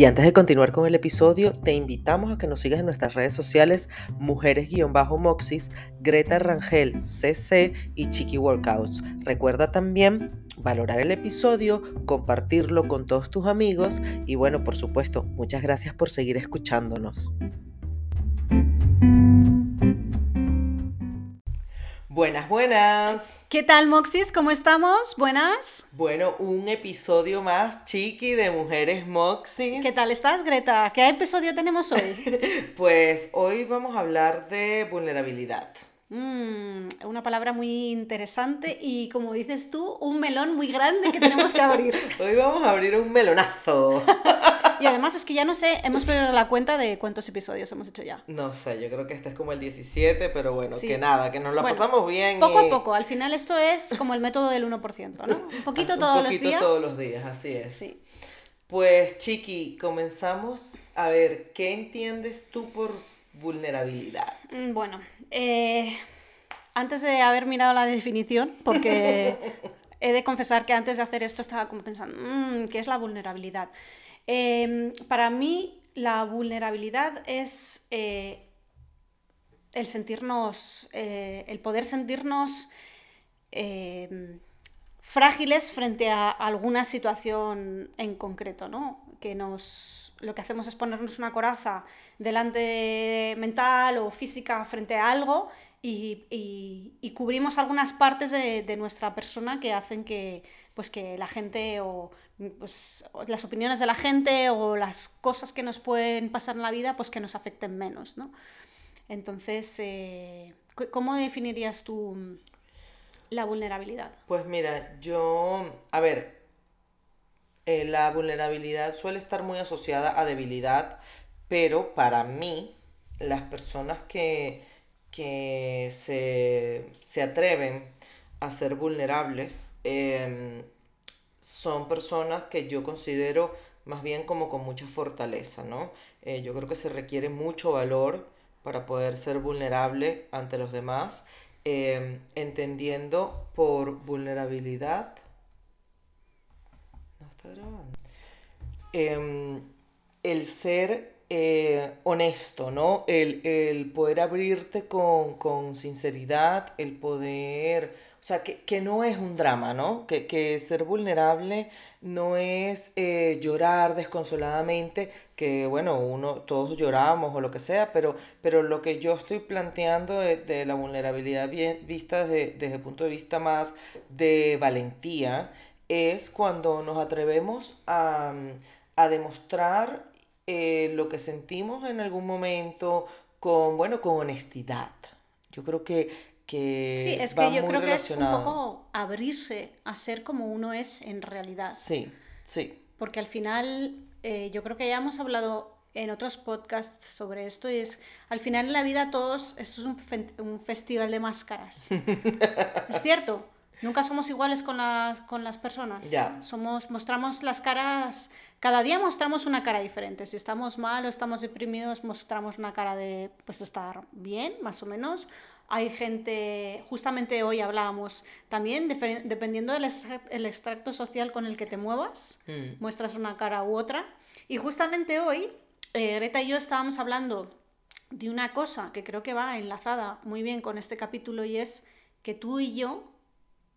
Y antes de continuar con el episodio, te invitamos a que nos sigas en nuestras redes sociales Mujeres-Moxis, Greta Rangel CC y Chiqui Workouts. Recuerda también valorar el episodio, compartirlo con todos tus amigos y bueno, por supuesto, muchas gracias por seguir escuchándonos. Buenas, buenas. ¿Qué tal, Moxis? ¿Cómo estamos? Buenas. Bueno, un episodio más, chiqui, de Mujeres Moxis. ¿Qué tal estás, Greta? ¿Qué episodio tenemos hoy? pues hoy vamos a hablar de vulnerabilidad. Mm, una palabra muy interesante y como dices tú, un melón muy grande que tenemos que abrir. Hoy vamos a abrir un melonazo. y además es que ya no sé, hemos perdido la cuenta de cuántos episodios hemos hecho ya. No sé, yo creo que este es como el 17, pero bueno, que nada, que nos lo pasamos bien. Poco a poco, al final esto es como el método del 1%, ¿no? Un poquito todos los días. Un poquito todos los días, así es. Sí. Pues Chiqui, comenzamos a ver, ¿qué entiendes tú por vulnerabilidad? Mm, bueno, eh, antes de haber mirado la definición, porque he de confesar que antes de hacer esto estaba como pensando, mm, ¿qué es la vulnerabilidad? Em, para mí, la vulnerabilidad es eh, el sentirnos, eh, el poder sentirnos em, frágiles frente a alguna situación en concreto, ¿no? Que nos, lo que hacemos es ponernos una coraza delante mental o física frente a algo y, cubrimos algunas partes de, nuestra persona que hacen que, pues que la gente o pues, las opiniones de la gente o las cosas que nos pueden pasar en la vida pues que nos afecten menos, ¿no? Entonces, eh, ¿cómo definirías tú la vulnerabilidad? Pues mira, yo, a ver, eh, la vulnerabilidad suele estar muy asociada a debilidad, pero para mí, las personas que, se, atreven a ser vulnerables em, son personas que yo considero más bien como con mucha fortaleza, ¿no? Eh, yo creo que se requiere mucho valor para poder ser vulnerable ante los demás Em, entendiendo por vulnerabilidad. No está grabando. Em, el ser eh, honesto, ¿no? El, poder abrirte con, con sinceridad, el poder o sea, que, no es un drama, ¿no? Que, ser vulnerable no es eh, llorar desconsoladamente, que bueno, uno, todos lloramos o lo que sea, pero, pero lo que yo estoy planteando de, la vulnerabilidad bien, vista desde, el punto de vista más de valentía, es cuando nos atrevemos a, demostrar eh, lo que sentimos en algún momento con, bueno, con honestidad. Yo creo que, sí, es que yo creo que es un poco abrirse a ser como uno es en realidad. Sí, sí. Porque al final, eh, yo creo que ya hemos hablado en otros podcasts sobre esto, y es, al final en la vida todos, esto es un, festival de máscaras. es cierto, nunca somos iguales con las, con las personas. Ya. Somos, mostramos las caras, cada día mostramos una cara diferente. Si estamos mal o estamos deprimidos, mostramos una cara de pues estar bien, más o menos hay gente, justamente hoy hablábamos, también dependiendo del extracto social con el que te muevas, mm. muestras una cara u otra. Y justamente hoy, eh, Greta y yo estábamos hablando de una cosa que creo que va enlazada muy bien con este capítulo y es que tú y yo,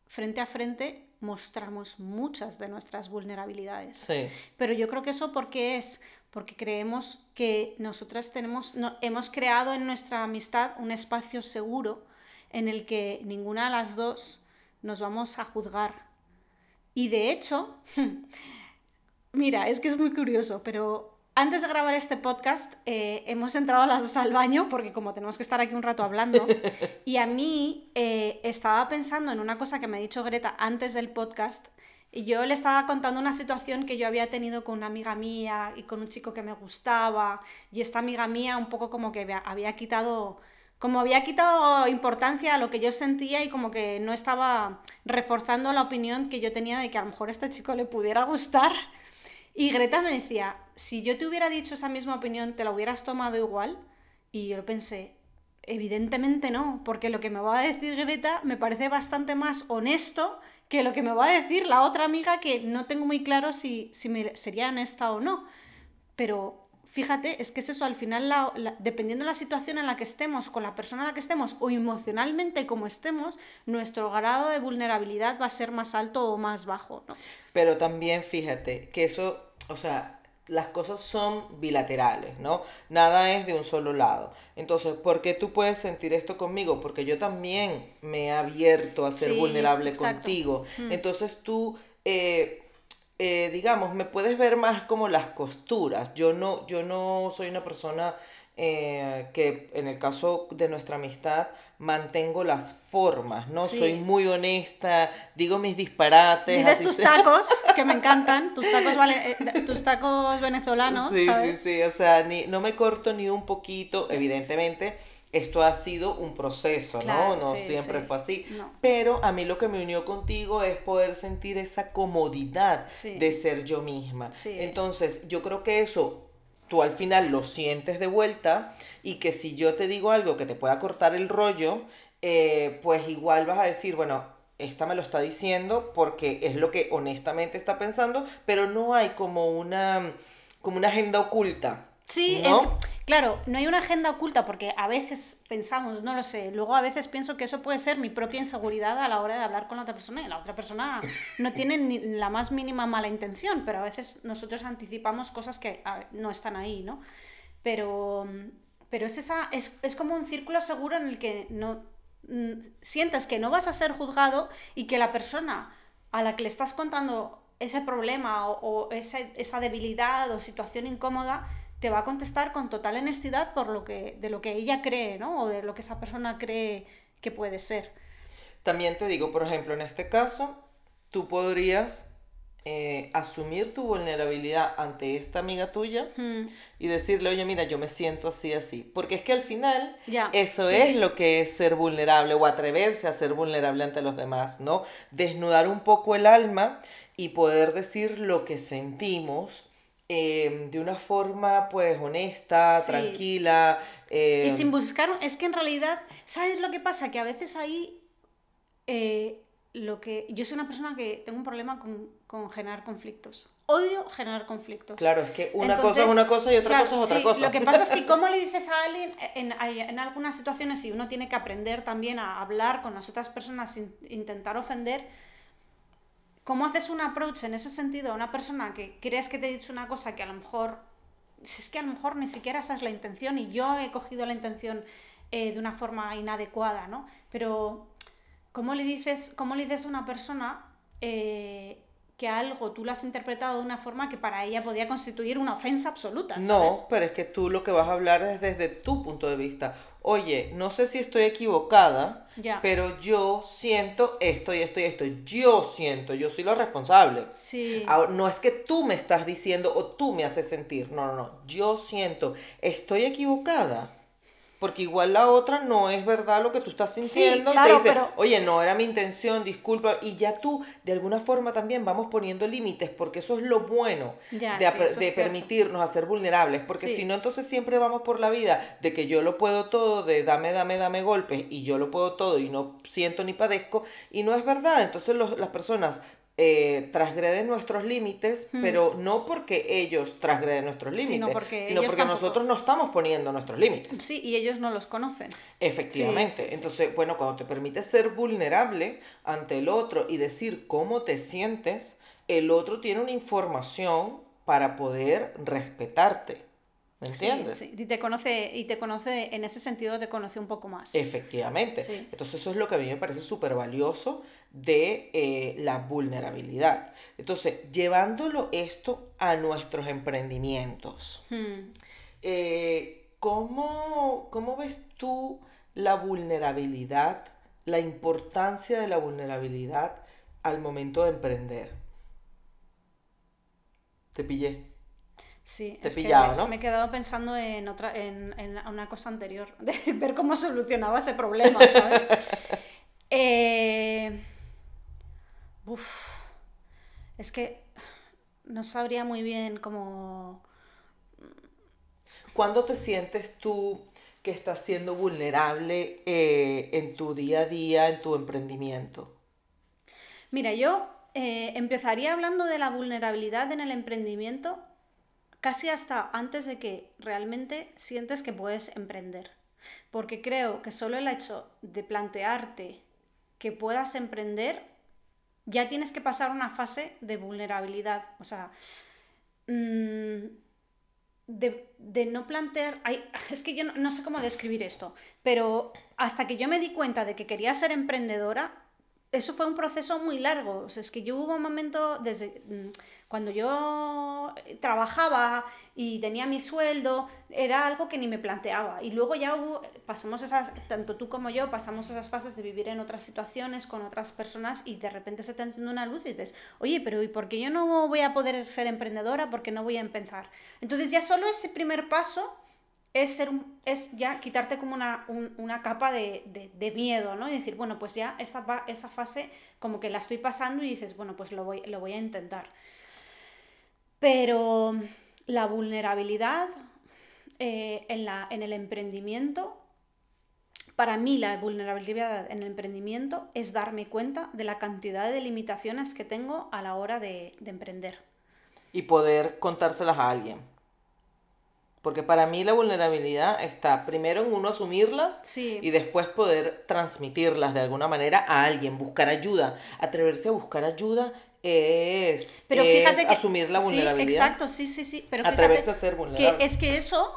frente a frente, mostramos muchas de nuestras vulnerabilidades. Sí. Pero yo creo que eso porque es porque creemos que nosotras tenemos, hemos creado en nuestra amistad un espacio seguro en el que ninguna de las dos nos vamos a juzgar. Y de hecho, mira, es que es muy curioso, pero antes de grabar este podcast eh, hemos entrado las dos al baño porque como tenemos que estar aquí un rato hablando y a mí eh, estaba pensando en una cosa que me ha dicho Greta antes del podcast yo le estaba contando una situación que yo había tenido con una amiga mía y con un chico que me gustaba. Y esta amiga mía un poco como que había quitado, como había quitado importancia a lo que yo sentía y como que no estaba reforzando la opinión que yo tenía de que a lo mejor este chico le pudiera gustar. Y Greta me decía, si yo te hubiera dicho esa misma opinión, ¿te la hubieras tomado igual? Y yo pensé, evidentemente no, porque lo que me va a decir Greta me parece bastante más honesto que lo que me va a decir la otra amiga que no tengo muy claro si, si me sería honesta o no. Pero fíjate, es que es eso, al final, dependiendo de la situación en la que estemos, con la persona en la que estemos o emocionalmente como estemos, nuestro grado de vulnerabilidad va a ser más alto o más bajo. Pero también fíjate que eso, o sea, las cosas son bilaterales, ¿no? Nada es de un solo lado. Entonces, ¿por qué tú puedes sentir esto conmigo? Porque yo también me he abierto a ser vulnerable contigo. Mm. Entonces tú, eh, eh, digamos, me puedes ver más como las costuras. Yo no, yo no soy una persona eh, que en el caso de nuestra amistad mantengo las formas, ¿no? Soy muy honesta, digo mis disparates. Dices tus tacos, que me encantan, tus tacos, vale, eh, tus tacos venezolanos. Sí, sí, sí, o sea, ni, no me corto ni un poquito, evidentemente. Esto ha sido un proceso, ¿no? No siempre fue así. Pero a mí lo que me unió contigo es poder sentir esa comodidad de ser yo misma. Entonces, yo creo que eso tú al final lo sientes de vuelta y que si yo te digo algo que te pueda cortar el rollo, eh, pues igual vas a decir, bueno, esta me lo está diciendo porque es lo que honestamente está pensando, pero no hay como una, como una agenda oculta. Sí, es, claro, no hay una agenda oculta porque a veces pensamos, no lo sé, luego a veces pienso que eso puede ser mi propia inseguridad a la hora de hablar con la otra persona y la otra persona no tiene ni la más mínima mala intención, pero a veces nosotros anticipamos cosas que no están ahí, ¿no? Pero, pero es, esa, es, es como un círculo seguro en el que no mm, sientes que no vas a ser juzgado y que la persona a la que le estás contando ese problema o esa debilidad o situación incómoda te va a contestar con total honestidad por lo que, de lo que ella cree, ¿no? O de lo que esa persona cree que puede ser. También te digo, por ejemplo, en este caso, tú podrías eh, asumir tu vulnerabilidad ante esta amiga tuya y decirle, oye, mira, yo me siento así, así. Porque es que al final eso es lo que es ser vulnerable o atreverse a ser vulnerable ante los demás, ¿no? Desnudar un poco el alma y poder decir lo que sentimos Em, de una forma pues honesta, tranquila. Y sin em, buscar, es que en realidad, ¿sabes lo que pasa? Que a veces ahí eh, lo que... Yo soy una persona que tengo un problema con, generar conflictos. Odio generar conflictos. Claro, es que una cosa es una cosa y otra cosa es otra cosa. Lo que pasa es que cómo le dices a alguien, en, en algunas situaciones, y uno tiene que aprender también a hablar con las otras personas sin intentar ofender, ¿Cómo haces un approach en ese sentido a una persona que crees que te ha dicho una cosa que a lo mejor, es que a lo mejor ni siquiera esa es la intención y yo he cogido la intención eh, de una forma inadecuada, ¿no? Pero, ¿cómo le dices, cómo le dices a una persona eh, que algo tú lo has interpretado de una forma que para ella podía constituir una ofensa absoluta. No, pero es que tú lo que vas a hablar es desde tu punto de vista. Oye, no sé si estoy equivocada, pero yo siento esto y esto y esto. Yo siento, yo soy lo responsable. Sí. no es que tú me estás diciendo o tú me haces sentir. No, no, no. Yo siento, estoy equivocada porque igual la otra no es verdad lo que tú estás sintiendo y te dice, oye, no era mi intención, disculpa, y ya tú de alguna forma también vamos poniendo límites, porque eso es lo bueno de, permitirnos a ser vulnerables, porque si no, entonces siempre vamos por la vida de que yo lo puedo todo, de dame, dame, dame golpes, y yo lo puedo todo y no siento ni padezco, y no es verdad, entonces las personas eh, transgreden nuestros límites, hmm. pero no porque ellos transgreden nuestros límites, sino porque, nosotros no estamos poniendo nuestros límites. Sí, y ellos no los conocen. Efectivamente. Entonces, bueno, cuando te permites ser vulnerable ante el otro y decir cómo te sientes, el otro tiene una información para poder respetarte. ¿Me entiendes? Sí, Y te conoce, y te conoce, en ese sentido te conoce un poco más. Efectivamente. Entonces eso es lo que a mí me parece súper valioso de eh, la vulnerabilidad. Entonces, llevándolo esto a nuestros emprendimientos, hmm. eh, ¿cómo, ¿cómo ves tú la vulnerabilidad, la importancia de la vulnerabilidad al momento de emprender? Te pillé. Sí, Te es pillaba, que ¿no? me he quedado pensando en otra, en, en una cosa anterior, de ver cómo solucionaba ese problema, ¿sabes? Eh, uf, es que no sabría muy bien cómo... ¿Cuándo te sientes tú que estás siendo vulnerable eh, en tu día a día, en tu emprendimiento? Mira, yo eh, empezaría hablando de la vulnerabilidad en el emprendimiento casi hasta antes de que realmente sientes que puedes emprender. Porque creo que solo el hecho de plantearte que puedas emprender, ya tienes que pasar una fase de vulnerabilidad. O sea, mm, de, de no plantear... es que yo no, no sé cómo describir esto, pero hasta que yo me di cuenta de que quería ser emprendedora, eso fue un proceso muy largo. O sea, es que yo hubo un momento desde mm, cuando yo trabajaba y tenía mi sueldo, era algo que ni me planteaba. Y luego ya hubo, pasamos esas, tanto tú como yo, pasamos esas fases de vivir en otras situaciones con otras personas y de repente se te enciende una luz y dices, oye, pero ¿y por qué yo no voy a poder ser emprendedora? ¿Por qué no voy a empezar? Entonces ya solo ese primer paso es, ser es ya quitarte como una, un- una capa de, de- de miedo, ¿no? Y decir, bueno, pues ya esta, esa fase como que la estoy pasando y dices, bueno, pues lo voy, lo voy a intentar. Pero la vulnerabilidad eh, en, la, en el emprendimiento, para mí la vulnerabilidad en el emprendimiento es darme cuenta de la cantidad de limitaciones que tengo a la hora de, de emprender. Y poder contárselas a alguien. Porque para mí la vulnerabilidad está primero en uno asumirlas Sí. y después poder transmitirlas de alguna manera a alguien, buscar ayuda. Atreverse a buscar ayuda es, Pero es fíjate que asumir la sí, vulnerabilidad. exacto, sí, sí, sí. Pero Atreverse a ser vulnerable. Que es que eso,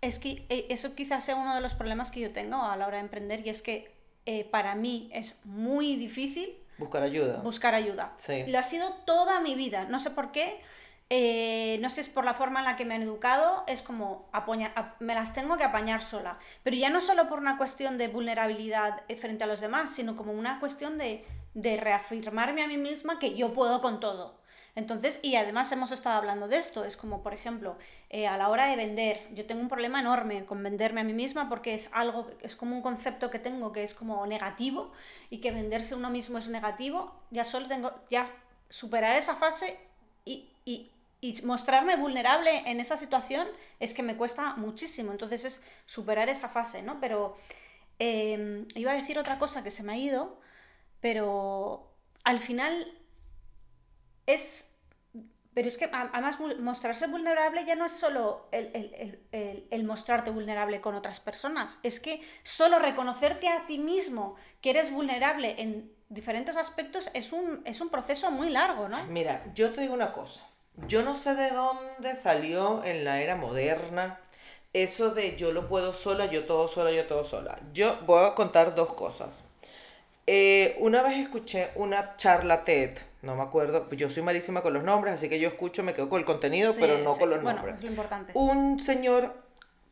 es que eh, eso quizás sea uno de los problemas que yo tengo a la hora de emprender y es que eh, para mí es muy difícil Buscar ayuda. buscar ayuda. Sí. Lo ha sido toda mi vida. No sé por qué. eh, no sé si es por la forma en la que me han educado, es como apoña- me las tengo que apañar sola. Pero ya no solo por una cuestión de vulnerabilidad frente a los demás, sino como una cuestión de, de reafirmarme a mí misma que yo puedo con todo. Entonces, y además hemos estado hablando de esto, es como, por ejemplo, eh, a la hora de vender, yo tengo un problema enorme con venderme a mí misma porque es algo, es como un concepto que tengo que es como negativo y que venderse uno mismo es negativo, ya solo tengo, ya superar esa fase y, y- y mostrarme vulnerable en esa situación es que me cuesta muchísimo, entonces es superar esa fase, ¿no? Pero eh, iba a decir otra cosa que se me ha ido, pero al final es... Pero es que además mostrarse vulnerable ya no es solo el- el- el- el mostrarte vulnerable con otras personas, es que solo reconocerte a ti mismo que eres vulnerable en diferentes aspectos es un, es un proceso muy largo, ¿no? Mira, yo te digo una cosa. Yo no sé de dónde salió en la era moderna eso de yo lo puedo sola, yo todo sola, yo todo sola. Yo voy a contar dos cosas. Eh, una vez escuché una charla TED, no me acuerdo, yo soy malísima con los nombres, así que yo escucho, me quedo con el contenido, Sí, pero no sí, con los bueno, nombres. es lo importante. Un señor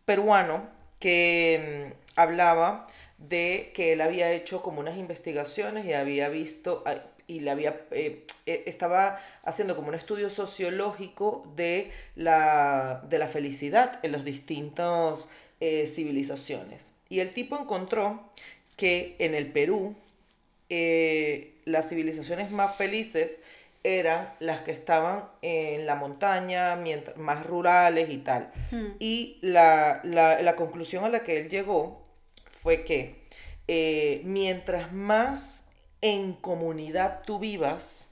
peruano que mm, hablaba de que él había hecho como unas investigaciones y había visto ah, y le había eh, eh, estaba haciendo como un estudio sociológico de la, de la felicidad en las distintas eh, civilizaciones. Y el tipo encontró que en el Perú eh, las civilizaciones más felices eran las que estaban en la montaña, mientras, más rurales y tal. Y la, la- la conclusión a la que él llegó fue que eh, mientras más en comunidad tú vivas,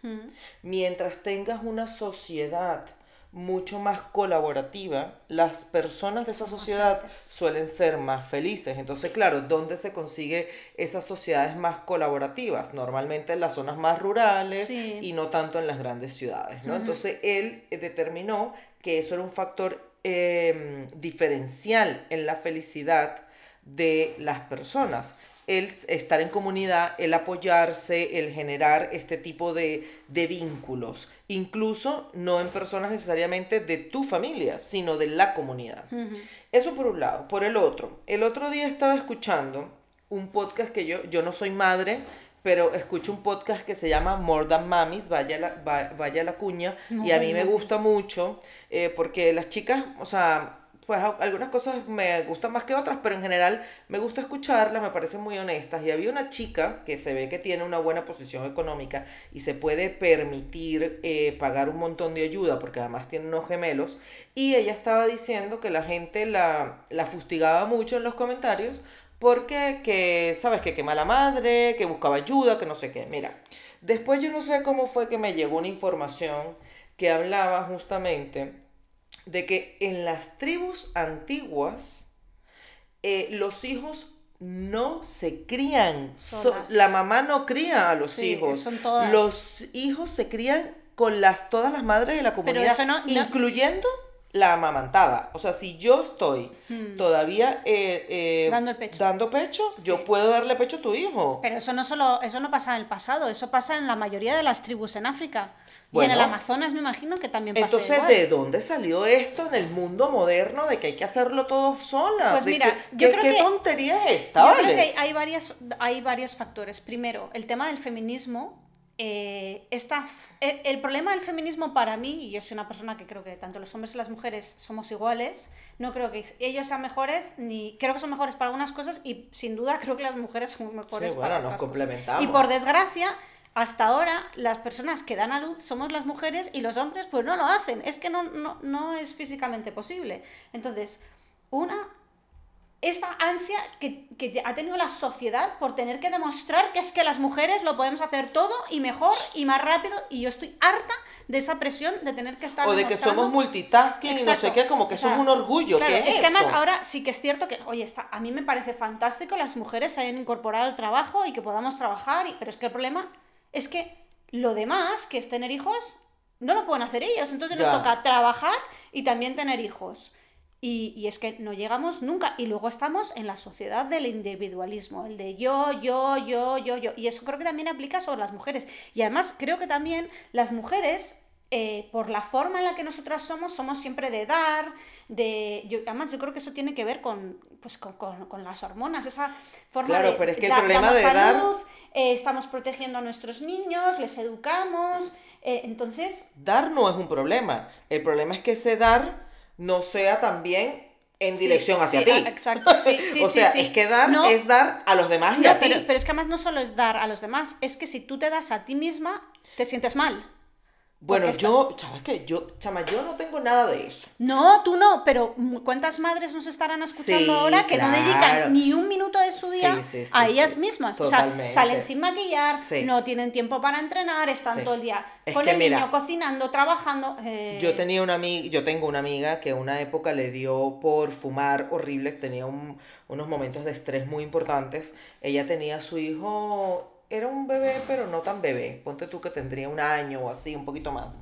mientras tengas una sociedad mucho más colaborativa, las personas de esa sociedad suelen ser más felices. Entonces, claro, ¿dónde se consigue esas sociedades más colaborativas? Normalmente en las zonas más rurales Sí. y no tanto en las grandes ciudades, ¿no? Entonces, él eh, determinó que eso era un factor eh, diferencial en la felicidad de las personas. El estar en comunidad, el apoyarse, el generar este tipo de, de vínculos, incluso no en personas necesariamente de tu familia, sino de la comunidad. Eso por un lado. Por el otro, el otro día estaba escuchando un podcast que yo, yo no soy madre, pero escucho un podcast que se llama More Than Mamis, vaya la, vaya la cuña, y a mí me gusta mucho eh, porque las chicas, o sea, pues algunas cosas me gustan más que otras, pero en general me gusta escucharlas, me parecen muy honestas. Y había una chica que se ve que tiene una buena posición económica y se puede permitir eh, pagar un montón de ayuda, porque además tiene unos gemelos, y ella estaba diciendo que la gente la, la fustigaba mucho en los comentarios porque, que, ¿sabes? Que qué mala madre, que buscaba ayuda, que no sé qué. Mira, después yo no sé cómo fue que me llegó una información que hablaba justamente de que en las tribus antiguas eh, los hijos no se crían. la mamá no cría a los hijos. Los hijos se crían con las, todas las madres de la comunidad, incluyendo la amamantada. O sea, si yo estoy hmm. todavía eh, eh, dando, pecho, dando pecho yo puedo darle pecho a tu hijo. Pero eso no solo, eso no pasa en el pasado, eso pasa en la mayoría de las tribus en África. y en el Amazonas me imagino que también pasa Entonces, ¿de dónde salió esto en el mundo moderno de que hay que hacerlo todo sola? Pues mira, ¿qué, ¿qué tontería es esta? Yo creo que hay, varias, hay varios factores. Primero, el tema del feminismo eh, e, el problema del feminismo para mí, y yo soy una persona que creo que tanto los hombres y las mujeres somos iguales, no creo que ellos sean mejores, ni creo que son mejores para algunas cosas y sin duda creo que las mujeres son mejores para otras nos complementamos. Y por desgracia, hasta ahora las personas que dan a luz somos las mujeres y los hombres pues no lo hacen, es que no, no, no es físicamente posible. Entonces, una esa ansia que, ha tenido la sociedad por tener que demostrar que es que las mujeres lo podemos hacer todo y mejor y más rápido y yo estoy harta de esa presión de tener que estar o de que somos multitasking y no sé qué como que eso es un orgullo es, que además ahora sí que es cierto que oye está a mí me parece fantástico las mujeres se hayan incorporado al trabajo y que podamos trabajar y, pero es que el problema es que lo demás que es tener hijos no lo pueden hacer ellos. Entonces nos toca trabajar y también tener hijos y, es que no llegamos nunca. Y luego estamos en la sociedad del individualismo, el de yo, yo, yo, yo, yo. Y eso creo que también aplica sobre las mujeres. Y además creo que también las mujeres, eh, por la forma en la que nosotras somos, somos siempre de dar, de... Yo, además yo creo que eso tiene que ver con, pues, con, con, las hormonas, esa forma claro, pero es que el problema de salud, eh, estamos protegiendo a nuestros niños, les educamos. Eh, entonces... Dar no es un problema. El problema es que ese dar no sea también en dirección hacia ti. Exacto, sí, sí, o sea, es que dar es dar a los demás y a ti. Pero, pero es que además no solo es dar a los demás, es que si tú te das a ti misma, te sientes mal. Bueno, yo, ¿sabes qué? Yo, chama, yo no tengo nada de eso. No, tú no, pero ¿cuántas madres nos estarán escuchando ahora que no dedican ni un minuto de su día a ellas mismas? O sea, salen sin maquillar, no tienen tiempo para entrenar, están todo el día con el niño cocinando, trabajando. Eh. Yo tenía una amiga, yo tengo una amiga que una época le dio por fumar horribles, tenía unos momentos de estrés muy importantes. Ella tenía a su hijo era un bebé, pero no tan bebé. Ponte tú que tendría un año o así, un poquito más.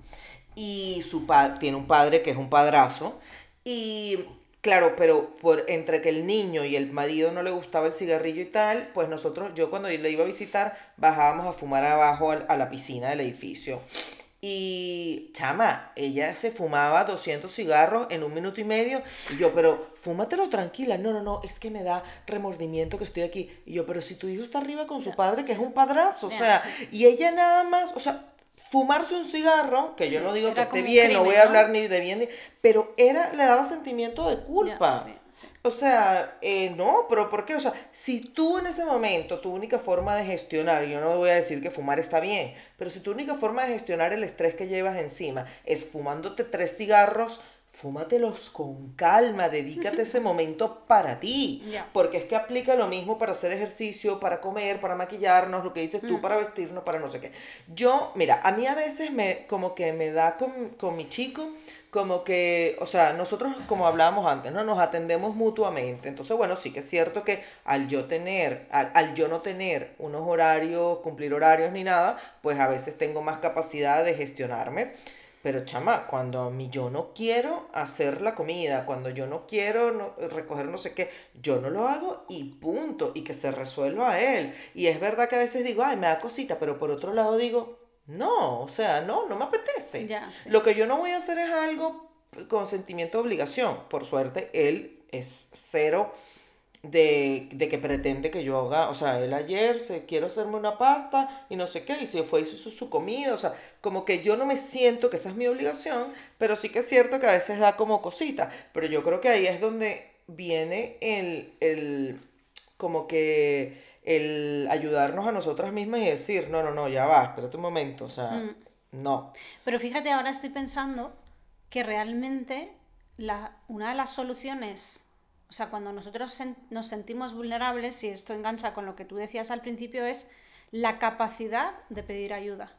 Y su tiene un padre que es un padrazo. Y claro, pero por entre que el niño y el marido no le gustaba el cigarrillo y tal, pues nosotros, yo cuando le iba a visitar, bajábamos a fumar abajo a la piscina del edificio. Y chama, ella se fumaba 200 cigarros en un minuto y medio. Y yo, pero fúmatelo tranquila. No, no, no, es que me da remordimiento que estoy aquí. Y yo, pero si tu hijo está arriba con su padre, que es un padrazo, o sea, y ella nada más, o sea, fumarse un cigarro, que yo no digo que esté bien, no voy a hablar ni de bien, pero era, le daba sentimiento de culpa. O sea, eh, no, pero ¿por qué? O sea, si tú en ese momento, tu única forma de gestionar, yo no voy a decir que fumar está bien, pero si tu única forma de gestionar el estrés que llevas encima es fumándote tres cigarros, fúmatelos con calma, dedícate ese momento para ti, porque es que aplica lo mismo para hacer ejercicio, para comer, para maquillarnos, lo que dices tú, mm. para vestirnos, para no sé qué. Yo, mira, a mí a veces me, como que me da con, con mi chico, como que, o sea, nosotros como hablábamos antes, ¿no? Nos atendemos mutuamente. Entonces, bueno, sí que es cierto que al yo tener, al, al, yo no tener unos horarios, cumplir horarios ni nada, pues a veces tengo más capacidad de gestionarme. Pero chama, cuando a mí yo no quiero hacer la comida, cuando yo no quiero recoger no sé qué, yo no lo hago y punto, y que se resuelva a él. Y es verdad que a veces digo, ay, me da cosita, pero por otro lado digo, no, o sea, no, no me apetece. Lo que yo no voy a hacer es algo con sentimiento de obligación. Por suerte, él es cero de, de, que pretende que yo haga, o sea, él ayer se quiero hacerme una pasta y no sé qué, y se fue y hizo su comida, o sea, como que yo no me siento que esa es mi obligación, pero sí que es cierto que a veces da como cosita, pero yo creo que ahí es donde viene el, el como que el ayudarnos a nosotras mismas y decir, no, no, no, ya va, espérate un momento, o sea, mm. no. Pero fíjate, ahora estoy pensando que realmente la, una de las soluciones o sea, cuando nosotros nos sentimos vulnerables, y esto engancha con lo que tú decías al principio, es la capacidad de pedir ayuda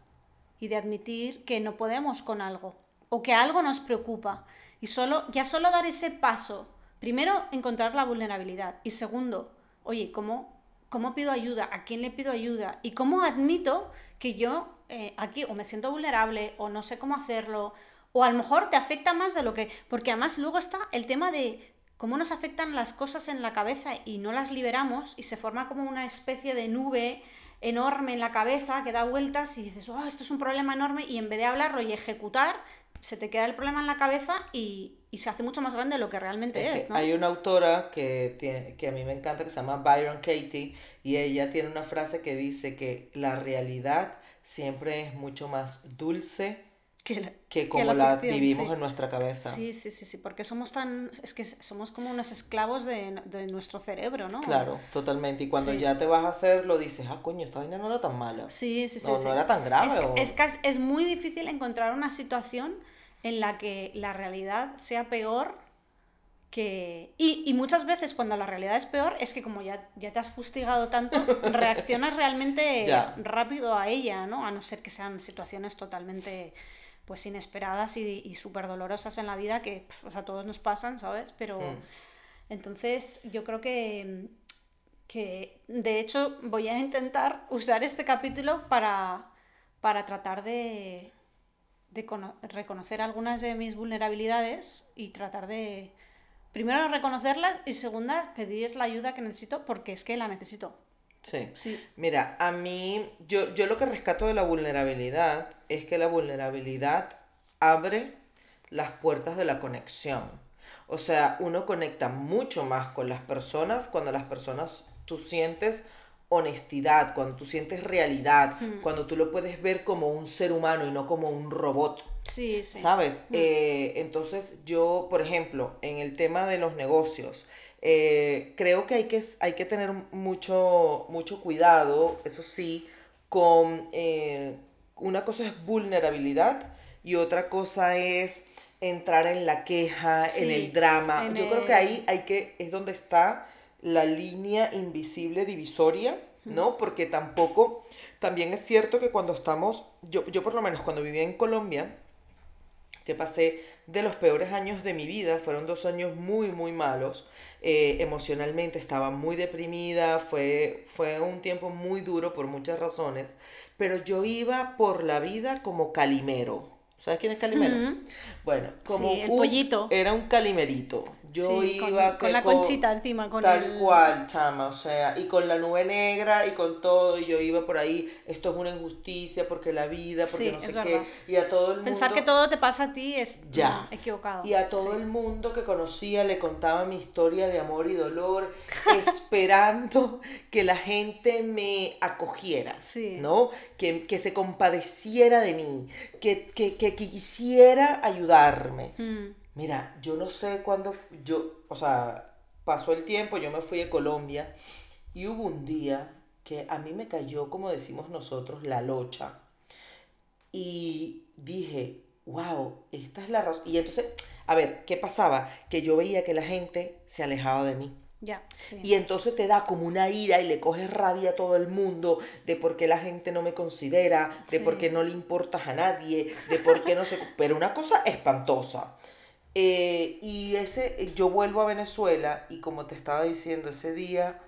y de admitir que no podemos con algo o que algo nos preocupa. Y solo, ya solo dar ese paso, primero encontrar la vulnerabilidad y segundo, oye, ¿cómo, cómo pido ayuda? ¿A quién le pido ayuda? ¿Y cómo admito que yo eh, aquí o me siento vulnerable o no sé cómo hacerlo? O a lo mejor te afecta más de lo que... Porque además luego está el tema de cómo nos afectan las cosas en la cabeza y no las liberamos y se forma como una especie de nube enorme en la cabeza que da vueltas y dices, oh, esto es un problema enorme y en vez de hablarlo y ejecutar, se te queda el problema en la cabeza y, se hace mucho más grande de lo que realmente es. Hay una autora que, tiene, que a mí me encanta que se llama Byron Katie y ella tiene una frase que dice que la realidad siempre es mucho más dulce que, como la, vivimos en nuestra cabeza. Sí, sí, sí, sí, porque somos tan, es que somos como unos esclavos de, nuestro cerebro, ¿no? Claro, totalmente. Y cuando ya te vas a hacer, lo dices, ah, coño, esta vaina no era tan mala. Sí, sí, sí. No, no era tan grave. Es, que, es, es, muy difícil encontrar una situación en la que la realidad sea peor que... Y, y, muchas veces cuando la realidad es peor es que como ya, ya te has fustigado tanto, reaccionas realmente rápido a ella, ¿no? A no ser que sean situaciones totalmente pues inesperadas y, y súper dolorosas en la vida que a todos nos pasan, ¿sabes? Pero mm. entonces yo creo que, que de hecho voy a intentar usar este capítulo para, para tratar de, de reconocer algunas de mis vulnerabilidades y tratar de, primero, reconocerlas y segunda, pedir la ayuda que necesito porque es que la necesito. Sí. Mira, a mí, yo, yo lo que rescato de la vulnerabilidad es que la vulnerabilidad abre las puertas de la conexión. O sea, uno conecta mucho más con las personas cuando las personas tú sientes honestidad, cuando tú sientes realidad, mm. cuando tú lo puedes ver como un ser humano y no como un robot. Sí, sí. ¿Sabes? Mm. Eh, entonces yo, por ejemplo, en el tema de los negocios, eh, creo que hay, que hay que tener mucho, mucho cuidado, eso sí, con eh, una cosa es vulnerabilidad y otra cosa es entrar en la queja, en el drama. Yo creo que ahí hay que, es donde está la línea invisible divisoria, ¿no? Porque tampoco, también es cierto que cuando estamos, yo, yo por lo menos cuando vivía en Colombia, que pasé de los peores años de mi vida, fueron dos años muy, muy malos, eh, emocionalmente estaba muy deprimida, fue, fue un tiempo muy duro por muchas razones, pero yo iba por la vida como calimero. ¿Sabes quién es calimero? Bueno, como el pollito. Era un calimerito. Yo iba con, la conchita encima, con tal cual, chama, o sea, y con la nube negra y con todo, y yo iba por ahí, esto es una injusticia porque la vida, porque no sé qué, y a todo el mundo pensar que todo te pasa a ti es ya equivocado. Y a todo el mundo que conocía le contaba mi historia de amor y dolor, esperando que la gente me acogiera, ¿no? Que, que, se compadeciera de mí, que, que, que quisiera ayudarme. Mm. Mira, yo no sé cuándo, yo, o sea, pasó el tiempo, yo me fui a Colombia y hubo un día que a mí me cayó, como decimos nosotros, la locha. Y dije, wow, esta es la razón. Y entonces, a ver, ¿qué pasaba? Que yo veía que la gente se alejaba de mí. Ya, sí. Y entonces te da como una ira y le coges rabia a todo el mundo de por qué la gente no me considera, de por qué no le importas a nadie, de por qué no sé... Pero una cosa espantosa. Eh, y ese, yo vuelvo a Venezuela y como te estaba diciendo, ese día,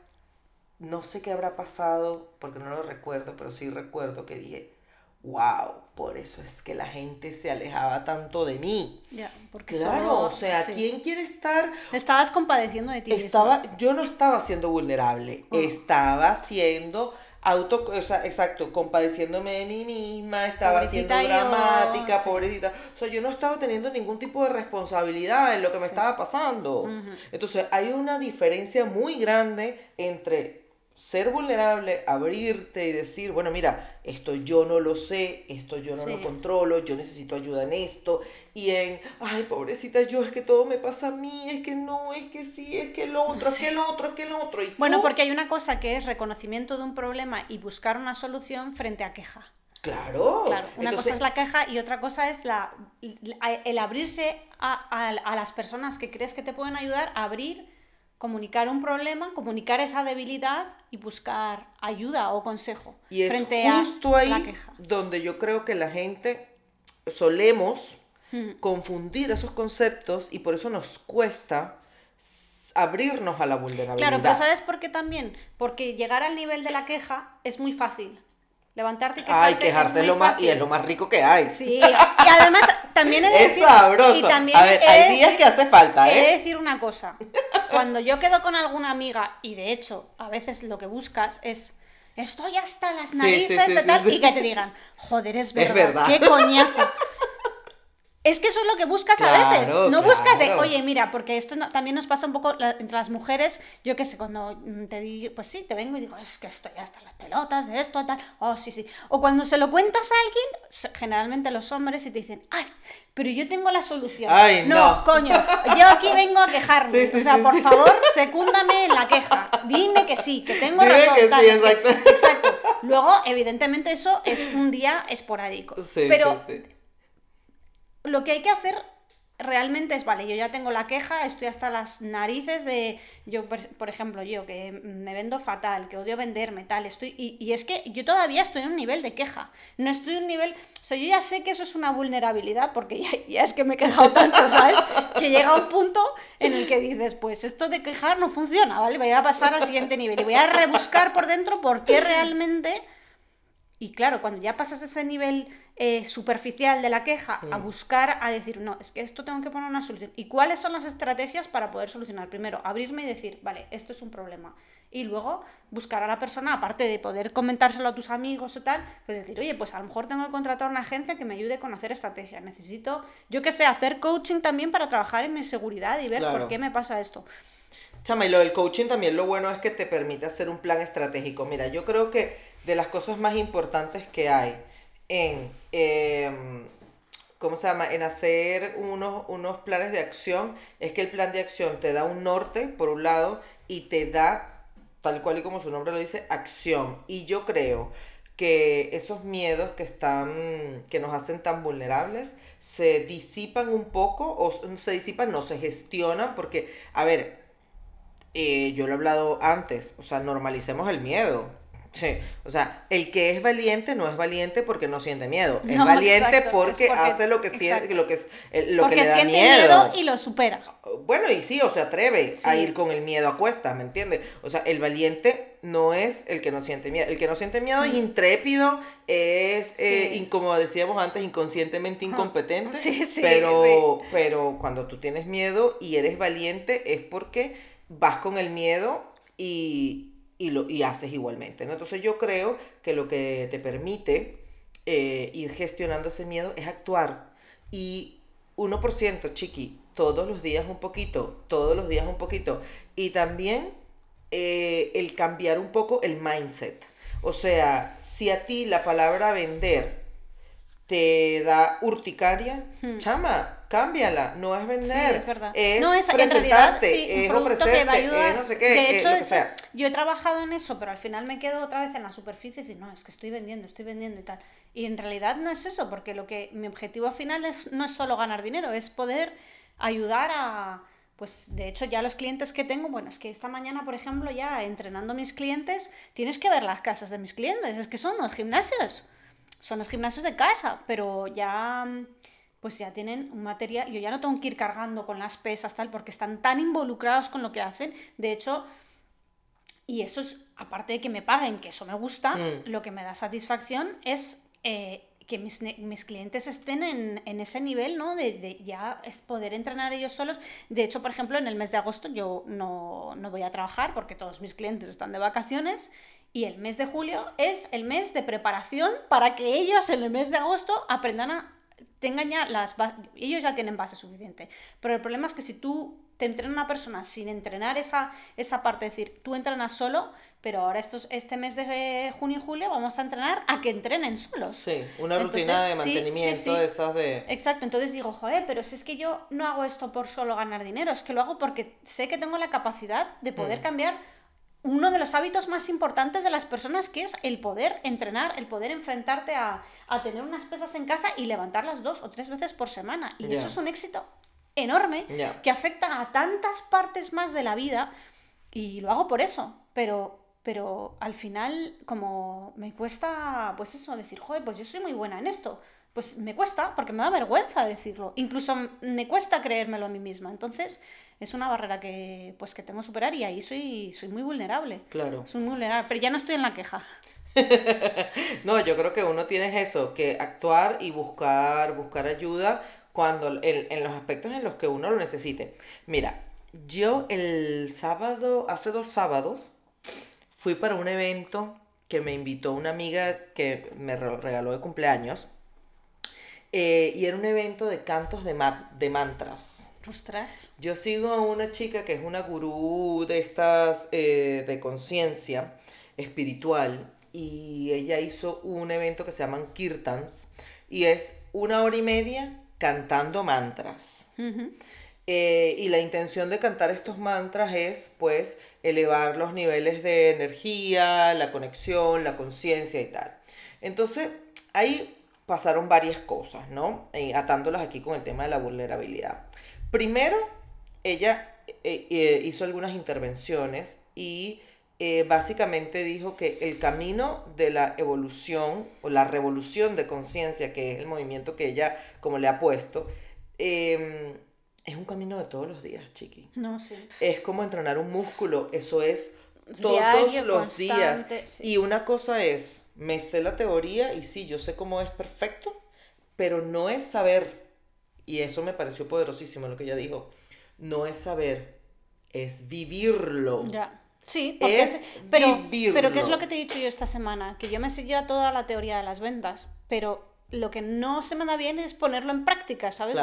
no sé qué habrá pasado, porque no lo recuerdo, pero sí recuerdo que dije, wow, por eso es que la gente se alejaba tanto de mí. Ya, porque claro, o sea, ¿quién quiere estar? Estabas compadeciendo de ti. Estaba, yo no estaba siendo vulnerable, oh. estaba siendo auto, o sea, exacto, compadeciéndome de mí misma, estaba siendo Pobrecita yo, dramática, sí. pobrecita. O sea, yo no estaba teniendo ningún tipo de responsabilidad en lo que me estaba pasando. Entonces, hay una diferencia muy grande entre ser vulnerable, abrirte y decir, bueno, mira, esto yo no lo sé, esto yo no Sí. lo controlo, yo necesito ayuda en esto, y en, ay, pobrecita yo, es que todo me pasa a mí, es que no, es que sí, es que el otro, es que el otro, es que el otro. Y Bueno, tú, porque hay una cosa que es reconocimiento de un problema y buscar una solución frente a queja. Claro. Claro, una Entonces, cosa es la queja y otra cosa es la, el abrirse a, a- a las personas que crees que te pueden ayudar, abrir, comunicar un problema, comunicar esa debilidad y buscar ayuda o consejo Y es frente justo a ahí la queja. donde yo creo que la gente solemos Hmm. confundir esos conceptos y por eso nos cuesta abrirnos a la vulnerabilidad. Claro, pero ¿sabes por qué también? Porque llegar al nivel de la queja es muy fácil. Levantarte y quejarte Ay, quejarse es es muy lo más, y es lo más rico que hay. Sí, y además también he de Es decir, sabroso. y también A ver, hay de días decir- que hace falta, he de ¿eh? decir una cosa. Cuando yo quedo con alguna amiga, y de hecho, a veces lo que buscas es estoy hasta las Sí, sí, narices sí, de tal, y que te digan, joder, es verdad, verdad. qué coñazo. Es que eso es lo que buscas a veces. Claro, No buscas de, oye, mira, porque esto no- también nos pasa un poco la- entre las mujeres. Yo qué sé, cuando mm, te digo, pues sí, te vengo y digo, es que estoy hasta las pelotas de esto, tal. Oh, sí, sí. O cuando se lo cuentas a alguien, generalmente los hombres, y te dicen, ay, pero yo tengo la solución. Ay, no. coño, yo aquí vengo a quejarme. Sí, sí, o sea, sí, por favor, secúndame en la queja. Dime que sí, que tengo Dime razón. que tal, no exacto. Exacto. Luego, evidentemente, eso es un día esporádico. Sí, pero sí, sí. Lo que hay que hacer realmente es, vale, yo ya tengo la queja, estoy hasta las narices de, yo, por, ejemplo, yo que me vendo fatal, que odio venderme, tal, estoy, y, y es que yo todavía estoy en un nivel de queja, no estoy en un nivel, o sea, yo ya sé que eso es una vulnerabilidad, porque ya, ya es que me he quejado tanto, ¿sabes? Que llega un punto en el que dices, pues esto de quejar no funciona, ¿vale? Voy a pasar al siguiente nivel y voy a rebuscar por dentro por qué realmente... Y claro, cuando ya pasas ese nivel eh, superficial de la queja a buscar, a decir, no, es que esto tengo que poner una solución. ¿Y cuáles son las estrategias para poder solucionar? Primero, abrirme y decir, vale, esto es un problema. Y luego buscar a la persona, aparte de poder comentárselo a tus amigos o tal, pues decir, oye, pues a lo mejor tengo que contratar una agencia que me ayude con hacer estrategias. Necesito, yo que sé, hacer coaching también para trabajar en mi seguridad y ver Claro. por qué me pasa esto. Chama, y lo del coaching también lo bueno es que te permite hacer un plan estratégico. Mira, yo creo que de las cosas más importantes que hay en, em, ¿cómo se llama? En hacer unos, unos planes de acción es que el plan de acción te da un norte, por un lado, y te da, tal cual y como su nombre lo dice, acción. Y yo creo que esos miedos que están, que nos hacen tan vulnerables, se disipan un poco, o se disipan, no, se gestionan, porque, a ver, eh, yo lo he hablado antes, o sea, normalicemos el miedo. Sí, o sea, el que es valiente no es valiente porque no siente miedo, es No, valiente exacto, porque, porque- hace lo que siente, lo que, es- eh, lo Porque que le da siente miedo. miedo y lo supera. Bueno, y sí, o se atreve a ir con el miedo a cuestas, ¿me entiendes? O sea, el valiente no es el que no siente miedo. El que no siente miedo es intrépido, es, eh, Sí. in- como decíamos antes, inconscientemente incompetente. Sí, sí, pero, pero cuando tú tienes miedo y eres valiente es porque vas con el miedo y, y lo, y haces igualmente, ¿no? Entonces yo creo que lo que te permite eh, ir gestionando ese miedo es actuar. Y 1%, chiqui, todos los días un poquito, todos los días un poquito. Y también eh, el cambiar un poco el mindset. O sea, si a ti la palabra vender te da urticaria, chama, cámbiala. No es vender. Sí, es verdad. Es no, es, en realidad, sí, un es producto ofrecerte, que va a ayudar. es no sé qué, De es hecho, lo que eso- sea. yo he trabajado en eso, pero al final me quedo otra vez en la superficie y decir, no, es que estoy vendiendo, estoy vendiendo y tal. Y en realidad no es eso, porque lo que mi objetivo final es, no es solo ganar dinero, es poder ayudar a. Pues de hecho, ya los clientes que tengo, bueno, es que esta mañana, por ejemplo, ya entrenando a mis clientes, tienes que ver las casas de mis clientes, es que son los gimnasios son los gimnasios de casa, pero ya pues ya tienen un material, yo ya no tengo que ir cargando con las pesas tal porque están tan involucrados con lo que hacen, de hecho y eso es aparte de que me paguen, que eso me gusta, Mm. lo que me da satisfacción es eh, que mis, mis clientes estén en, en ese nivel, ¿no? De, de ya es poder entrenar ellos solos. De hecho, por ejemplo, en el mes de agosto yo no, no voy a trabajar porque todos mis clientes están de vacaciones Y el mes de julio es el mes de preparación para que ellos en el mes de agosto aprendan a tengan ya las ellos ya tienen base suficiente. Pero el problema es que si tú te entrena una persona sin entrenar esa, esa parte, es decir, tú entrenas solo, pero ahora estos, este mes de junio y julio vamos a entrenar a que entrenen solos. Sí, una rutina de mantenimiento de esas de... Exacto, entonces digo, joder, pero si es que yo no hago esto por solo ganar dinero, es que lo hago porque sé que tengo la capacidad de poder mm. cambiar uno de los hábitos más importantes de las personas que es el poder entrenar, el poder enfrentarte a, tener unas pesas en casa y levantarlas dos o tres veces por semana. Y eso es un éxito enorme que afecta a tantas partes más de la vida y lo hago por eso, pero, pero al final como me cuesta, pues eso, decir, joder, pues yo soy muy buena en esto. Pues me cuesta, porque me da vergüenza decirlo. Incluso me cuesta creérmelo a mí misma. Entonces, es una barrera que, pues, que tengo que superar y ahí soy, soy muy vulnerable. Claro. Soy muy vulnerable, pero ya no estoy en la queja. no, yo creo que uno tiene eso, que actuar y buscar, buscar ayuda cuando en, los aspectos en los que uno lo necesite. Mira, yo el sábado, hace dos sábados, fui para un evento que me invitó una amiga que me regaló de cumpleaños. Eh, y era un evento de cantos de, de mantras. Ostras. Yo sigo a una chica que es una gurú de estas eh, de conciencia espiritual y ella hizo un evento que se llaman kirtans y es una hora y media cantando mantras. Eh, y la intención de cantar estos mantras es, pues, elevar los niveles de energía, la conexión, la conciencia y tal. Entonces, ahí pasaron varias cosas, ¿no? Eh, atándolas aquí con el tema de la vulnerabilidad. Primero, ella eh, hizo algunas intervenciones y básicamente dijo que el camino de la evolución o la revolución de conciencia, que es el movimiento que ella como le ha puesto, em, es un camino de todos los días, chiqui. No, sí. Es como entrenar un músculo, eso es todos los días. Y una cosa es, me sé la teoría y sí, yo sé cómo es perfecto, pero no es saber, y eso me pareció poderosísimo lo que ella dijo, no es saber, es vivirlo. Ya. Sí, porque es, pero, pero ¿qué es lo que te he dicho yo esta semana? Que yo me seguía toda la teoría de las ventas, pero lo que no se me da bien es ponerlo en práctica, ¿sabes?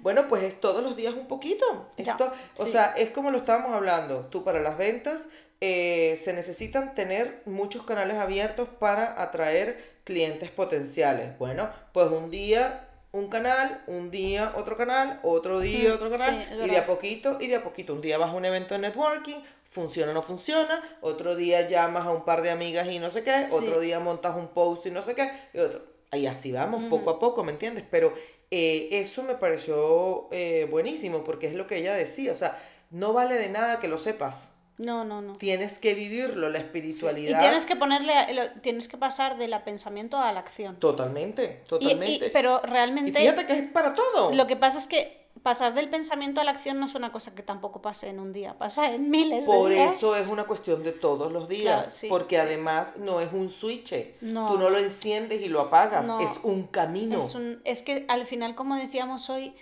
Bueno, pues es todos los días un poquito. Esto, o sea, es como lo estábamos hablando. Tú para las ventas eh, se necesitan tener muchos canales abiertos para atraer clientes potenciales. Bueno, pues un día un canal, un día otro canal, otro día mm, otro canal, y de a poquito, y de a poquito. Un día vas a un evento de networking, funciona o no funciona, otro día llamas a un par de amigas y no sé qué, otro día montas un post y no sé qué, y otro. Y así vamos, poco a poco, ¿me entiendes? Pero eh, eso me pareció eh, buenísimo, porque es lo que ella decía, o sea, no vale de nada que lo sepas. No, no, no. Tienes que vivirlo, la espiritualidad. Y tienes que ponerle, tienes que pasar del pensamiento a la acción. Totalmente, totalmente. pero realmente. fíjate que es para todo. Lo que pasa es que pasar del pensamiento a la acción no es una cosa que tampoco pase en un día, pasa en miles de días. Por eso es una cuestión de todos los días, porque además no es un switch. No. Tú no lo enciendes y lo apagas, es un camino. Es, un, es que al final, como decíamos hoy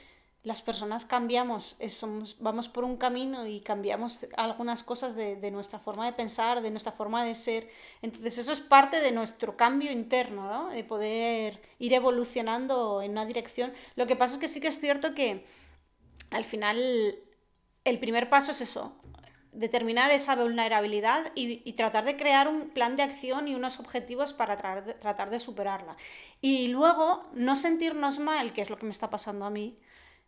las personas cambiamos, somos, vamos por un camino y cambiamos algunas cosas de, nuestra forma de pensar, de nuestra forma de ser. Entonces eso es parte de nuestro cambio interno, ¿no? de poder ir evolucionando en una dirección. Lo que pasa es que sí que es cierto que al final el primer paso es eso, determinar esa vulnerabilidad y, tratar de crear un plan de acción y unos objetivos para tratar de superarla. Y luego no sentirnos mal, que es lo que me está pasando a mí,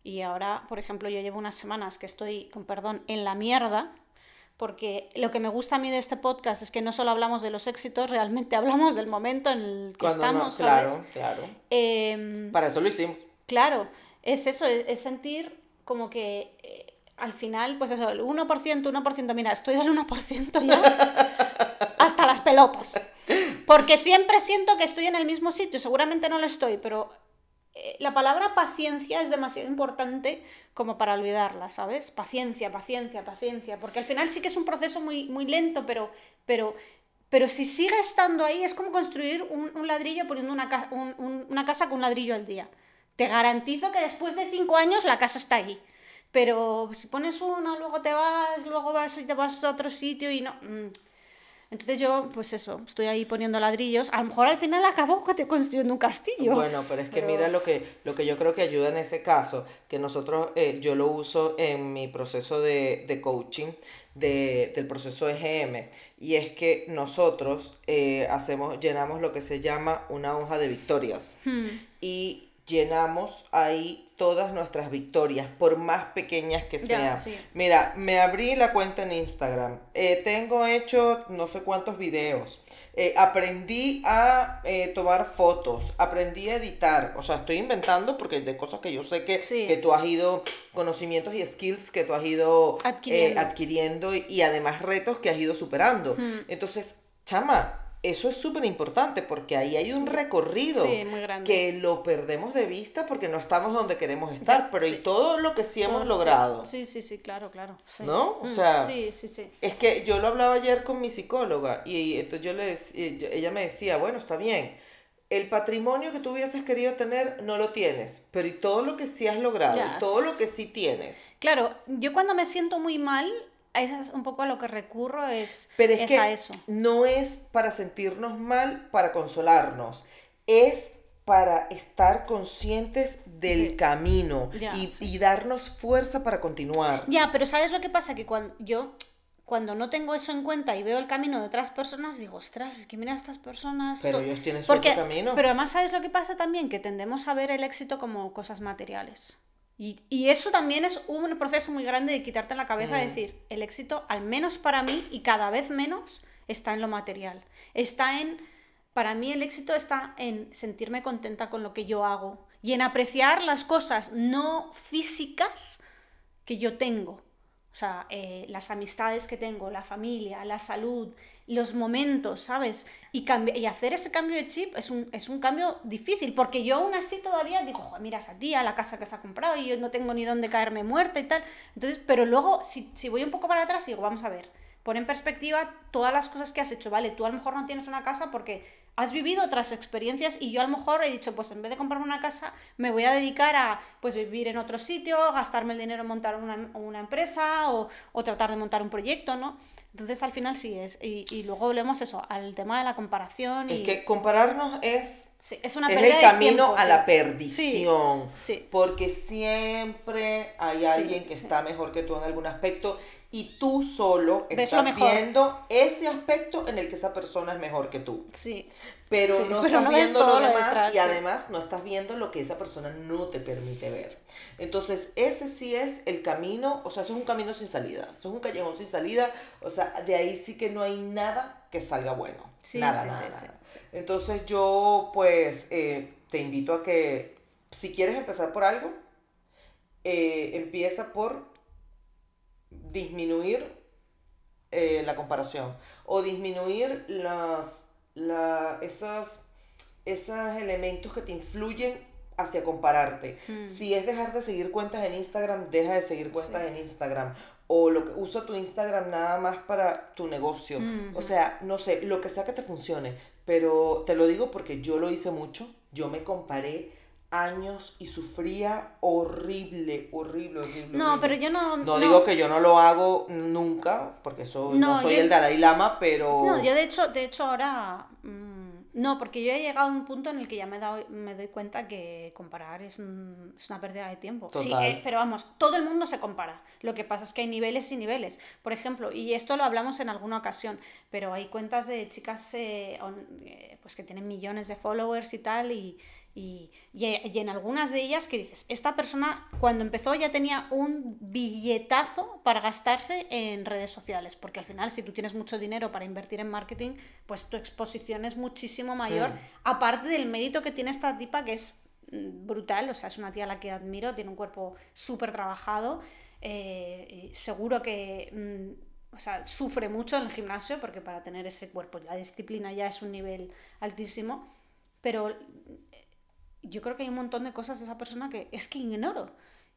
y ahora, por ejemplo, yo llevo unas semanas que estoy, con perdón, en la mierda, porque lo que me gusta a mí de este podcast es que no solo hablamos de los éxitos, realmente hablamos del momento en el que estamos. claro, claro. Em, Para eso lo hicimos. Claro, es eso, es, sentir como que eh, al final, pues eso, el 1%, 1%, mira, estoy del 1% ya hasta las pelotas. Porque siempre siento que estoy en el mismo sitio, seguramente no lo estoy, pero la palabra paciencia es demasiado importante como para olvidarla, ¿sabes? Paciencia, paciencia, paciencia, porque al final sí que es un proceso muy, muy lento, pero, pero, pero si sigue estando ahí es como construir un, ladrillo poniendo una, una casa con un ladrillo al día. Te garantizo que después de cinco años la casa está ahí. Pero si pones una, luego te vas, luego vas y te vas a otro sitio y no... Mm. Entonces yo, pues eso, estoy ahí poniendo ladrillos. A lo mejor al final acabo construyendo un castillo. Bueno, pero es que mira lo que, lo que yo creo que ayuda en ese caso, que nosotros, eh, yo lo uso en mi proceso de, de coaching, de, del proceso EGM, y es que nosotros eh, hacemos, llenamos lo que se llama una hoja de victorias. Hmm. Y llenamos ahí todas nuestras victorias, por más pequeñas que sean. sí. Mira, me abrí la cuenta en Instagram, eh, tengo hecho no sé cuántos videos, eh, aprendí a eh, tomar fotos, aprendí a editar, o sea, estoy inventando porque de cosas que yo sé que, Sí. que tú has ido, conocimientos y skills que tú has ido Adquiriendo. adquiriendo y, y además retos que has ido superando. Entonces, chama, eso es súper importante porque ahí hay un recorrido Sí, que lo perdemos de vista porque no estamos donde queremos estar, pero y sí. todo lo que sí hemos logrado. Sí, sí, sí, claro, claro. sí. ¿No? O Mm, sea. Es que yo lo hablaba ayer con mi psicóloga y entonces yo le y yo- ella me decía, bueno, está bien, el patrimonio que tú hubieses querido tener no lo tienes, pero y todo lo que sí has logrado, Ya, y todo lo que sí tienes. Claro, yo cuando me siento muy mal, es un poco a lo que recurro es, Pero es, es que a eso. no es para sentirnos mal, para consolarnos, es para estar conscientes del De- camino Ya, y, sí. y darnos fuerza para continuar. Ya, pero ¿sabes lo que pasa? Que cuando yo, cuando no tengo eso en cuenta y veo el camino de otras personas, digo, ostras, es que mira a estas personas. Pero to-". ellos tienen su Porque, camino. Pero además, ¿sabes lo que pasa también? Que tendemos a ver el éxito como cosas materiales. Y, y eso también es un proceso muy grande de quitarte en la cabeza Mm. de decir, el éxito, al menos para mí, y cada vez menos, está en lo material. Está en, para mí el éxito está en sentirme contenta con lo que yo hago y en apreciar las cosas no físicas que yo tengo. O sea, eh, las amistades que tengo, la familia, la salud, los momentos, ¿sabes? Y, y hacer ese cambio de chip es un, es un cambio difícil, porque yo aún así todavía digo, "Joder, mira esa tía, la casa que se ha comprado y yo no tengo ni dónde caerme muerta y tal. Entonces, pero luego, si, si voy un poco para atrás, digo, vamos a ver, pon en perspectiva todas las cosas que has hecho, ¿vale? Tú a lo mejor no tienes una casa porque has vivido otras experiencias y yo a lo mejor he dicho, pues en vez de comprarme una casa, me voy a dedicar a pues vivir en otro sitio, gastarme el dinero en montar una, una empresa o, o tratar de montar un proyecto, ¿no? Entonces al final sí es. Y, y luego volvemos eso, al tema de la comparación. Es y... que compararnos es Sí, es una es pérdida el de camino tiempo, a la perdición. Sí, sí. Porque siempre hay alguien que está mejor que tú en algún aspecto y tú solo estás viendo ese aspecto en el que esa persona es mejor que tú. Sí. Pero Sí, no pero estás no viendo lo demás detrás, y además no estás viendo lo que esa persona no te permite ver. Entonces, ese sí es el camino, o sea, eso es un camino sin salida, eso es un callejón sin salida, o sea, de ahí sí que no hay nada que salga bueno. Sí, nada, sí, nada. Entonces yo pues eh, te invito a que si quieres empezar por algo, eh, empieza por disminuir eh, la comparación o disminuir las, la, esas, esos elementos que te influyen hacia compararte. Mm. Si es dejar de seguir cuentas en Instagram, deja de seguir cuentas Sí. en Instagram. O lo que, usa tu Instagram nada más para tu negocio. O sea, no sé, lo que sea que te funcione. Pero te lo digo porque yo lo hice mucho. Yo me comparé años y sufría horrible, horrible, horrible. No, horrible. pero yo no. No, digo que yo no lo hago nunca, porque eso, no, No, soy yo- el Dalai Lama, pero... No, yo de hecho, de hecho ahora. mm, no, porque yo he llegado a un punto en el que ya me, he dado- me doy cuenta que comparar es, es una pérdida de tiempo. Sí, Total. eh, pero vamos, todo el mundo se compara. Lo que pasa es que hay niveles y niveles. Por ejemplo, y esto lo hablamos en alguna ocasión, pero hay cuentas de chicas eh, on- eh, pues que tienen millones de followers y tal, y, y, y- y en algunas de ellas que dices, esta persona cuando empezó ya tenía un billetazo para gastarse en redes sociales, porque al final si tú tienes mucho dinero para invertir en marketing, pues tu exposición es muchísimo mayor, Mm. aparte del mérito que tiene esta tipa que es mm, brutal, o sea, es una tía a la que admiro, tiene un cuerpo súper trabajado, eh, seguro que... mm, o sea, sufre mucho en el gimnasio porque para tener ese cuerpo la disciplina ya es un nivel altísimo, pero yo creo que hay un montón de cosas de esa persona que es que ignoro.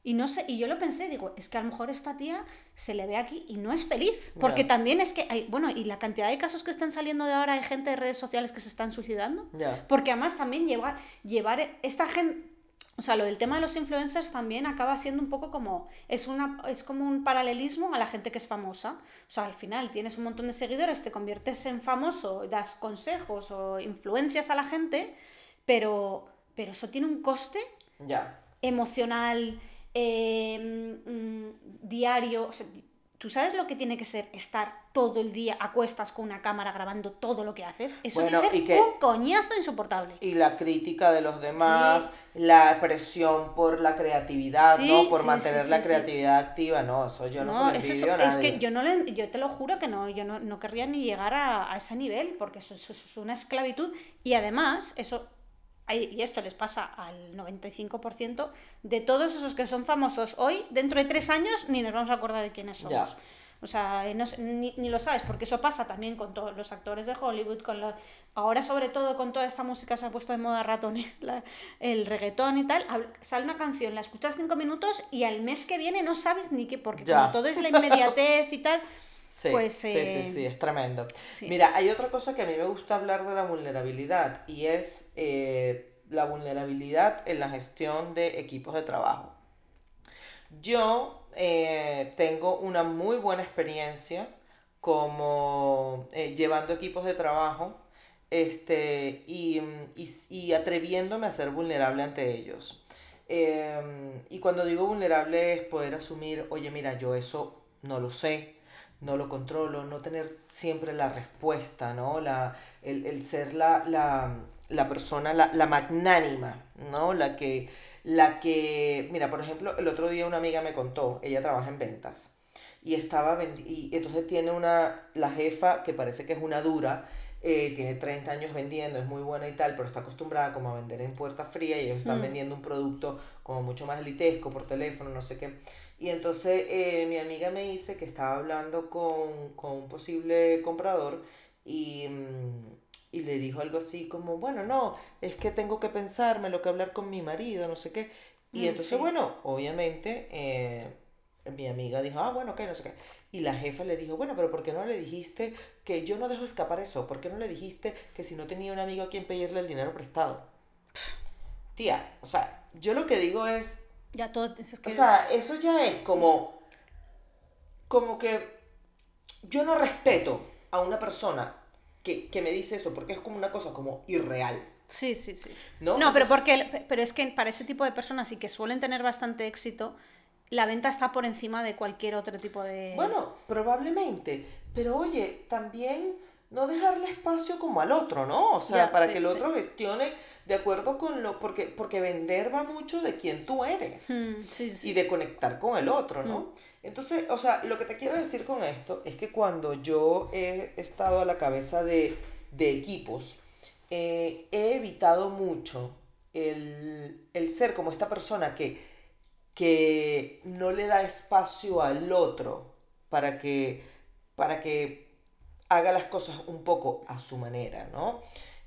Y no sé, y yo lo pensé, digo, es que a lo mejor esta tía se le ve aquí y no es feliz. Porque Ya. también es que hay, bueno, y la cantidad de casos que están saliendo de ahora, hay gente de redes sociales que se están suicidando. Ya. Porque además también llevar, llevar esta gente, o sea, lo del tema de los influencers también acaba siendo un poco como, es, una, es como un paralelismo a la gente que es famosa. O sea, al final tienes un montón de seguidores, te conviertes en famoso, das consejos o influencias a la gente, pero, pero eso tiene un coste Ya. emocional, eh, mm, diario. O sea, ¿Tú sabes lo que tiene que ser estar todo el día a cuestas con una cámara grabando todo lo que haces? Eso Bueno, y que ser un coñazo insoportable. Y la crítica de los demás, la presión por la creatividad, Sí, ¿no? Por sí, mantener sí, la sí, sí. creatividad activa, no, eso yo no, se No, lo eso es, a es nadie. que yo no le, yo te lo juro que no, yo no, no querría ni llegar a, a ese nivel, porque eso, eso es una esclavitud. Y además, eso, y esto les pasa al 95% de todos esos que son famosos hoy, dentro de tres años ni nos vamos a acordar de quiénes somos. Ya. O sea, no sé, ni, ni lo sabes, porque eso pasa también con todos los actores de Hollywood, con la- ahora sobre todo con toda esta música se ha puesto de moda ratón, la- el reggaetón y tal, sale una canción, la escuchas cinco minutos y al mes que viene no sabes ni qué, porque Ya. como todo es la inmediatez y tal, Sí, pues, sí, eh, sí, sí, es tremendo. sí. Mira, hay otra cosa que a mí me gusta hablar de la vulnerabilidad y es eh, la vulnerabilidad en la gestión de equipos de trabajo. Yo eh, tengo una muy buena experiencia como llevando equipos de trabajo este, y, y, y atreviéndome a ser vulnerable ante ellos. Em, y cuando digo vulnerable es poder asumir, oye, mira, yo eso no lo sé, no lo controlo, no tener siempre la respuesta, ¿no? La, el, el ser la, la, la persona, la, la magnánima, ¿no? La que, la que, mira, por ejemplo, el otro día una amiga me contó, ella trabaja en ventas, y estaba, y entonces tiene una, la jefa que parece que es una dura, eh, tiene 30 años vendiendo, es muy buena y tal, pero está acostumbrada como a vender en puerta fría y ellos están Mm. vendiendo un producto como mucho más elitesco por teléfono, no sé qué. Y entonces eh, mi amiga me dice que estaba hablando con, con un posible comprador y, mm, y le dijo algo así como, bueno, no, es que tengo que pensarme lo que hablar con mi marido, no sé qué. Y Mm, entonces, sí. bueno, obviamente eh, mi amiga dijo, ah, bueno, ok, no sé qué. Y la jefa le dijo, bueno, pero ¿por qué no le dijiste que yo no dejo escapar eso? ¿Por qué no le dijiste que si no tenía un amigo a quien pedirle el dinero prestado? Tía, o sea, yo lo que digo es, ya todo... es que- o sea, eso ya es como, como que yo no respeto a una persona que, que me dice eso porque es como una cosa como irreal. Sí, sí, sí. ¿No? No, pero porque pero es que para ese tipo de personas y que suelen tener bastante éxito, la venta está por encima de cualquier otro tipo de Bueno, probablemente, pero oye, también no dejarle espacio como al otro, ¿no? O sea, para sí, que el sí. otro gestione de acuerdo con lo, porque, porque vender va mucho de quién tú eres. Mm, sí, sí. y de conectar con el otro, ¿no? Entonces, o sea, lo que te quiero decir con esto es que cuando yo he estado a la cabeza de, de equipos, eh, he evitado mucho el, el ser como esta persona que, que no le da espacio al otro para que, para que haga las cosas un poco a su manera, ¿no?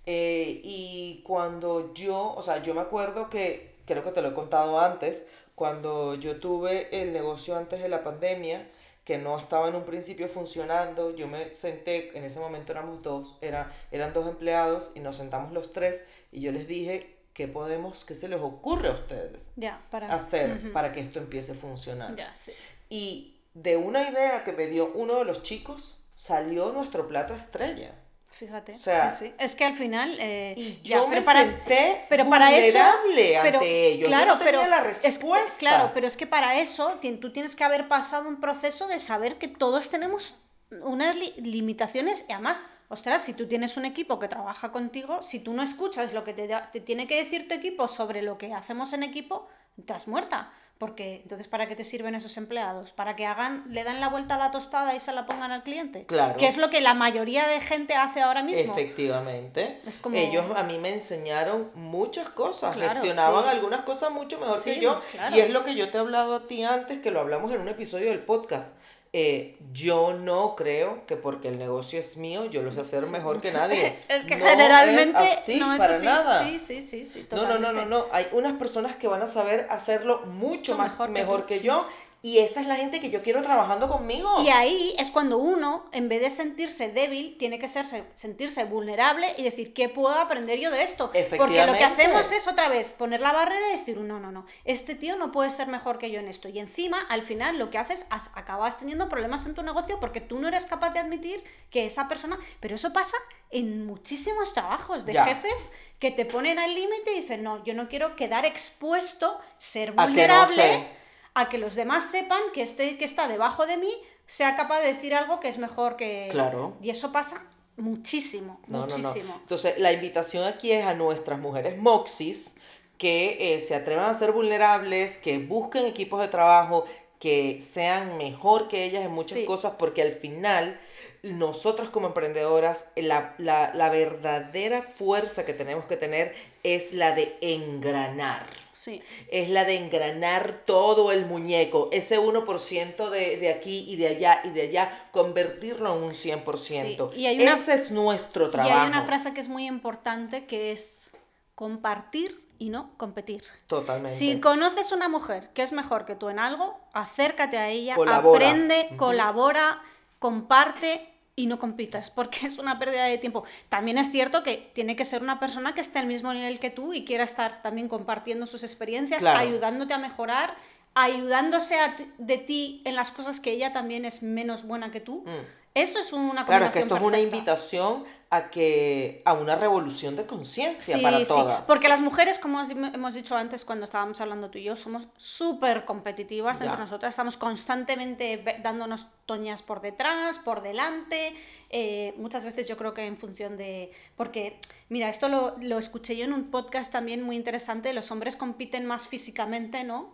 Eh, y cuando yo, o sea, yo me acuerdo que, creo que te lo he contado antes, cuando yo tuve el negocio antes de la pandemia, que no estaba en un principio funcionando, yo me senté, en ese momento éramos dos, era, eran dos empleados y nos sentamos los tres y yo les dije, ¿qué podemos, qué se les ocurre a ustedes para hacer para que esto empiece a funcionar? Sí. Y de una idea que me dio uno de los chicos, salió nuestro plato estrella. Fíjate. O sea, sí, sí. Es que al final. eh, Y ya, yo pero me para- senté pero para eso- vulnerable ante pero, ellos. Claro, yo no tenía pero la es que- respuesta. claro, pero es que para eso tú tienes que haber pasado un proceso de saber que todos tenemos unas li- limitaciones y además, ostras, si tú tienes un equipo que trabaja contigo, si tú no escuchas lo que te, te tiene que decir tu equipo sobre lo que hacemos en equipo, estás muerta. Porque entonces, ¿para qué te sirven esos empleados? ¿Para que hagan, le dan la vuelta a la tostada y se la pongan al cliente? Claro. Que es lo que la mayoría de gente hace ahora mismo. Efectivamente. Es como- Ellos a mí me enseñaron muchas cosas, Claro, gestionaban sí. algunas cosas mucho mejor Sí, que yo. claro. Y es lo que yo te he hablado a ti antes, que lo hablamos en un episodio del podcast. Eh, yo no creo que porque el negocio es mío, yo lo sé hacer mejor que nadie. Es que No generalmente es así, no es para así. nada. Sí, sí, sí, sí. No, no, no, no, totalmente. no. Hay unas personas que van a saber hacerlo mucho Mucho más mejor mejor, que yo Y esa es la gente que yo quiero trabajando conmigo. Y ahí es cuando uno, en vez de sentirse débil, tiene que ser, sentirse vulnerable y decir, ¿qué puedo aprender yo de esto? Porque lo que hacemos es otra vez poner la barrera y decir, no, no, no, este tío no puede ser mejor que yo en esto. Y encima, al final, lo que haces, es, acabas teniendo problemas en tu negocio porque tú no eres capaz de admitir que esa persona... Pero eso pasa en muchísimos trabajos de jefes que te ponen al límite y dicen, no, yo no quiero quedar expuesto, ser vulnerable a que los demás sepan que este que está debajo de mí sea capaz de decir algo que es mejor que... Claro. Y eso pasa muchísimo, muchísimo. Entonces, la invitación aquí es a nuestras mujeres moxis que eh, se atrevan a ser vulnerables, que busquen equipos de trabajo que sean mejor que ellas en muchas cosas, porque al final nosotras como emprendedoras, la, la, verdadera fuerza que tenemos que tener es la de engranar. Sí. Es la de engranar todo el muñeco, ese 1% de, de aquí y de allá y de allá, convertirlo en un 100%. Y hay ese es nuestro trabajo. Y hay una frase que es muy importante que es compartir y no competir. Totalmente. Si conoces una mujer que es mejor que tú en algo, acércate a ella, aprende, colabora, comparte y no compitas, porque es una pérdida de tiempo. También es cierto que tiene que ser una persona que esté al mismo nivel que tú y quiera estar también compartiendo sus experiencias, ayudándote a mejorar, ayudándose de ti en las cosas que ella también es menos buena que tú. Mm. Eso es una Claro, es que esto es una invitación a que a una revolución de conciencia para todas. Porque las mujeres, como hemos dicho antes cuando estábamos hablando tú y yo, somos súper competitivas entre nosotras, estamos constantemente dándonos toñas por detrás, por delante, eh, muchas veces yo creo que en función de... Porque, mira, esto lo, lo escuché yo en un podcast también muy interesante, los hombres compiten más físicamente, ¿no?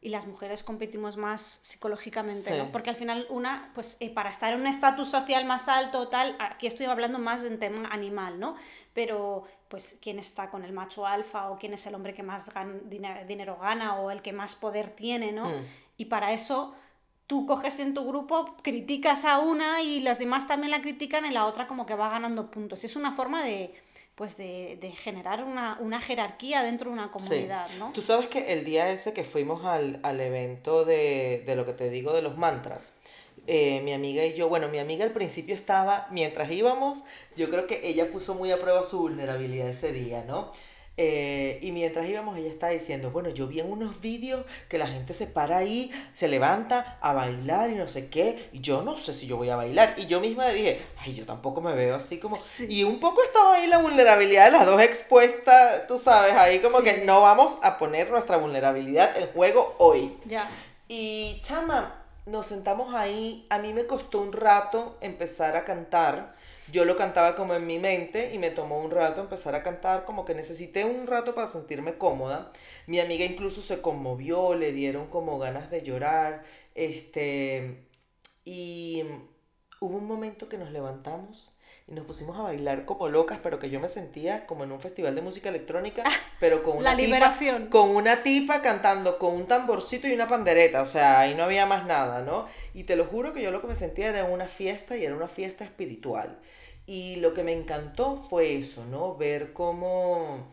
Y las mujeres competimos más psicológicamente, ¿no? Porque al final una, pues eh, para estar en un estatus social más alto tal, aquí estoy hablando más de un tema animal, ¿no? Pero pues quién está con el macho alfa o quién es el hombre que más dinero, gana o el que más poder tiene, ¿no? Mm. Y para eso tú coges en tu grupo, criticas a una y las demás también la critican y la otra como que va ganando puntos. Es una forma de pues de, de generar una, una, jerarquía dentro de una comunidad, ¿no? Tú sabes que el día ese que fuimos al, al evento de, de, lo que te digo de los mantras, eh, mi amiga y yo, bueno, mi amiga al principio estaba, mientras íbamos, yo creo que ella puso muy a prueba su vulnerabilidad ese día, ¿no? Eh, y mientras íbamos, ella estaba diciendo, bueno, yo vi en unos vídeos que la gente se para ahí, se levanta a bailar y no sé qué, y yo no sé si yo voy a bailar. Y yo misma dije, ay, yo tampoco me veo así como... Y un poco estaba ahí la vulnerabilidad de las dos expuestas, tú sabes, ahí como que no vamos a poner nuestra vulnerabilidad en juego hoy. Ya. Y chama, nos sentamos ahí, a mí me costó un rato empezar a cantar yo lo cantaba como en mi mente y me tomó un rato empezar a cantar, como que necesité un rato para sentirme cómoda. Mi amiga incluso se conmovió, le dieron como ganas de llorar, este, y hubo un momento que nos levantamos y nos pusimos a bailar como locas, pero que yo me sentía como en un festival de música electrónica, pero con una La liberación. con una tipa cantando con un tamborcito y una pandereta, o sea, ahí no había más nada, ¿no? Y te lo juro que yo lo que me sentía era una fiesta y era una fiesta espiritual. Y lo que me encantó fue eso, ¿no? Ver cómo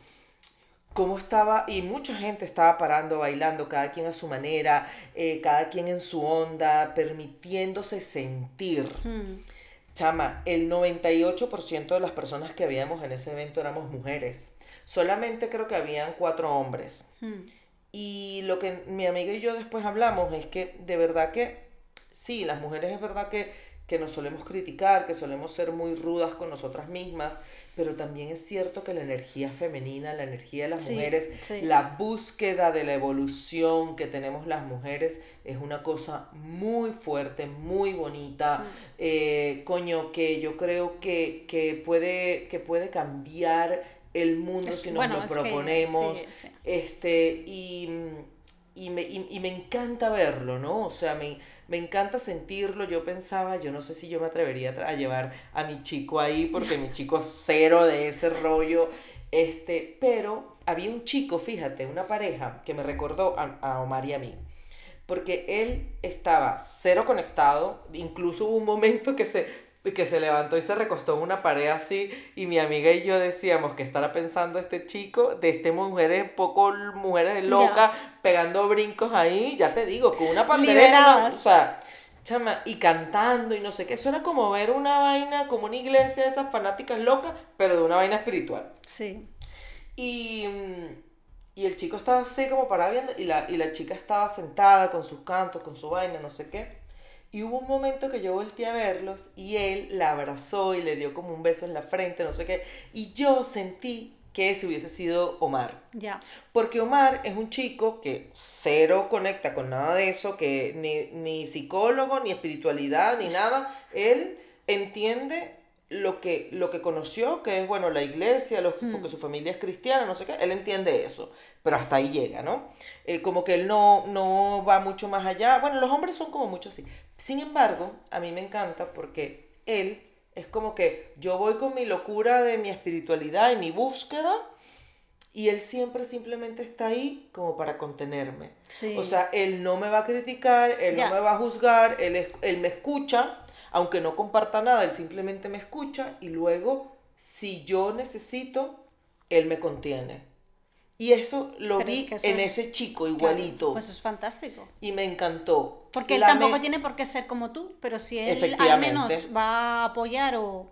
cómo estaba, y mucha gente estaba parando, bailando, cada quien a su manera, eh, cada quien en su onda, permitiéndose sentir. Hmm. Chama, el 98% de las personas que habíamos en ese evento éramos mujeres. Solamente creo que habían cuatro hombres. Hmm. Y lo que mi amiga y yo después hablamos es que de verdad que sí, las mujeres es verdad que que nos solemos criticar, que solemos ser muy rudas con nosotras mismas, pero también es cierto que la energía femenina, la energía de las mujeres, la búsqueda de la evolución que tenemos las mujeres es una cosa muy fuerte, muy bonita, mm. eh, coño, que yo creo que, que, puede, que puede cambiar el mundo si nos lo proponemos. este, y, y, me, y me encanta verlo, ¿no? O sea, me me encanta sentirlo. Yo pensaba, yo no sé si yo me atrevería a llevar a mi chico ahí, porque mi chico cero de ese rollo. Este, pero había un chico, fíjate, una pareja que me recordó a, a Omar y a mí. Porque él estaba cero conectado, incluso hubo un momento que se que se levantó y se recostó en una pared así y mi amiga y yo decíamos que estará pensando este chico de este mujeres poco mujeres locas pegando brincos ahí ya te digo con una pandereta o sea chama y cantando y no sé qué. Suena como ver una vaina como una iglesia de esas fanáticas locas pero de una vaina espiritual. Sí. Y y el chico estaba así como parado viendo y la, y la chica estaba sentada con sus cantos, con su vaina, no sé qué. Y hubo un momento que yo volteé a verlos y él la abrazó y le dio como un beso en la frente, no sé qué. Y yo sentí que ese hubiese sido Omar. Ya. Porque Omar es un chico que cero conecta con nada de eso, que ni, ni psicólogo, ni espiritualidad, ni nada. Él entiende lo que, lo que conoció, que es, bueno, la iglesia, los, Hmm. porque su familia es cristiana, no sé qué, él entiende eso, pero hasta ahí llega, ¿no? Eh, como que él no, no va mucho más allá. Bueno, los hombres son como mucho así. Sin embargo, a mí me encanta porque él es como que yo voy con mi locura de mi espiritualidad y mi búsqueda y él siempre simplemente está ahí como para contenerme. Sí. O sea, él no me va a criticar, él no me va a juzgar, él, es- él me escucha, aunque no comparta nada, él simplemente me escucha y luego, si yo necesito, él me contiene. Y eso lo Pero es vi que eso en es- ese chico Claro, igualito pues es fantástico. y me encantó. Porque él La tampoco me- tiene por qué ser como tú, pero si él al menos va a apoyar o,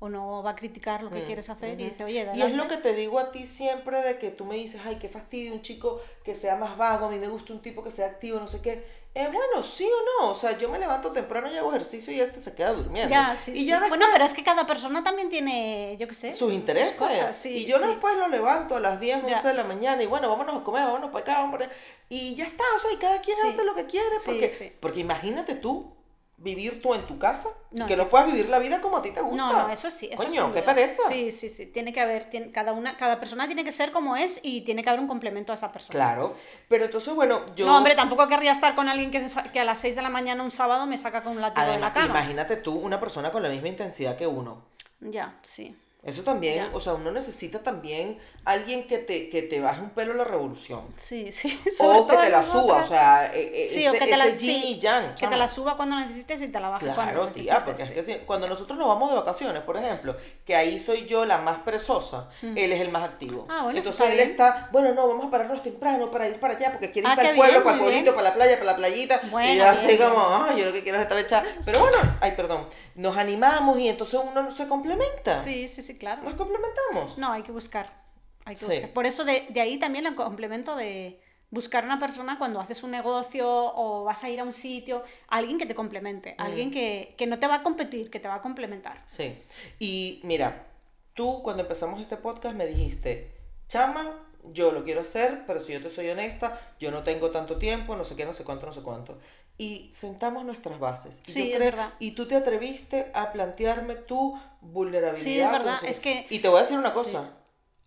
o no va a criticar lo que Mm, quieres hacer y dice, oye, Y es adelante". lo que te digo a ti siempre de que tú me dices, ay, qué fastidio, un chico que sea más vago, a mí me gusta un tipo que sea activo, no sé qué. Eh, bueno, sí o no, o sea, yo me levanto temprano y hago ejercicio y este se queda durmiendo. Ya, sí, y sí. ya después Bueno, pero es que cada persona también tiene, yo qué sé, sus intereses. cosas, sí, y yo después lo levanto a las 10, 11 Ya. de la mañana y bueno, vámonos a comer, vámonos para acá, para allá. Y ya está, o sea, y cada quien hace lo que quiere. Porque, porque imagínate tú vivir tú en tu casa No, y que no puedas vivir la vida como a ti te gusta. No, no, eso sí, eso Coño, qué pereza. Sí, sí, sí, tiene que haber, tiene- cada una, cada persona tiene que ser como es y tiene que haber un complemento a esa persona. Claro, pero entonces, bueno, yo... No, hombre, tampoco querría estar con alguien que, que a las 6 de la mañana un sábado me saca con un látigo de la Además, cama. imagínate tú una persona con la misma intensidad que uno. Ya, sí. Eso también, Ya. o sea, uno necesita también alguien que te, que te baje un pelo la revolución. Sí, sí. O que te la suba, o sea, Sí, ese, o que te la, ese yin sí, y yang. que te la suba cuando necesites y te la baje cuando Claro, tía, porque es que si- cuando nosotros nos vamos de vacaciones, por ejemplo, que ahí soy yo la más perezosa, él es el más activo. Mm. Ah, bueno, Entonces él bien. está, bueno, no, vamos a pararnos temprano para ir para allá, porque quiere ir Ah, para el pueblo, bien, para el pueblito, bien. para la playa, para la playita. y Bueno, yo así como, ay, yo lo que quiero es estar hecha. Pero bueno, ay, perdón, nos animamos y entonces uno se complementa. Sí, sí, sí, claro. Nos complementamos. No, hay que buscar. Hay que Sí. buscar. Por eso de, de ahí también el complemento de buscar una persona cuando haces un negocio o vas a ir a un sitio, alguien que te complemente, Mm. alguien que, que no te va a competir, que te va a complementar. Sí. Y mira, tú cuando empezamos este podcast me dijiste, chama, yo lo quiero hacer, pero si yo te soy honesta, yo no tengo tanto tiempo, no sé qué, no sé cuánto, no sé cuánto. Y sentamos nuestras bases. Y Sí, yo es creo- verdad. Y tú te atreviste a plantearme tu vulnerabilidad. Sí, es verdad, es que- Y te voy a decir una cosa,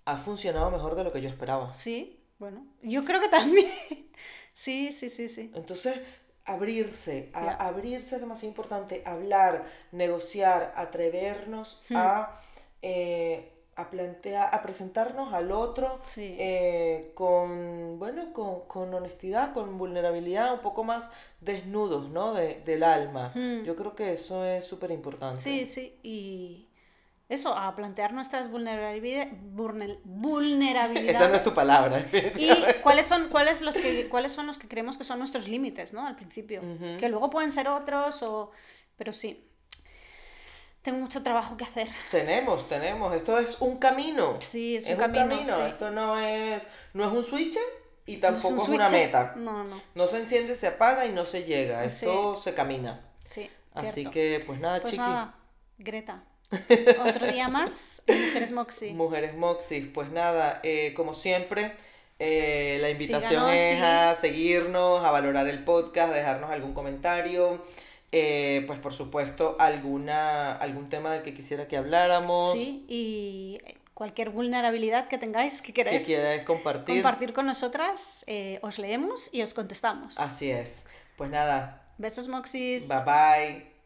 ha funcionado mejor de lo que yo esperaba. Sí, bueno, yo creo que también. Sí, sí, sí, sí. Entonces, abrirse, a- abrirse es demasiado importante, hablar, negociar, atrevernos Hmm. a, eh, a plantear, a presentarnos al otro Sí. eh, con, bueno, con, con honestidad, con vulnerabilidad, un poco más desnudos, ¿no? De- del alma. Hmm. Yo creo que eso es súper importante. Sí, sí, y eso, a plantear nuestras vulnerabilidades, vulnerabilidades. Esa no es tu palabra, Y cuáles son, cuáles, los que, cuáles son los que creemos que son nuestros límites, ¿no? Al principio. Que luego pueden ser otros, o... pero sí. Tengo mucho trabajo que hacer. Tenemos, tenemos. Esto es un camino. Sí, es un camino, sí. Esto no es, no es un switch y No tampoco un es, una meta. No, no. No se enciende, se apaga y no se llega. Esto se camina. Sí. Así cierto. que, pues nada, Pues chiqui. nada, Greta. Otro día más Mujeres Moxie. Mujeres Moxis, pues nada, eh, como siempre, eh, la invitación Síganos, es sí. a seguirnos, a valorar el podcast, dejarnos algún comentario. Eh, pues por supuesto, alguna, algún tema del que quisiera que habláramos, Sí, y cualquier vulnerabilidad que tengáis que que queráis compartir. compartir con nosotras, eh, os leemos y os contestamos. Así es. Pues nada, Besos, Moxis. bye bye.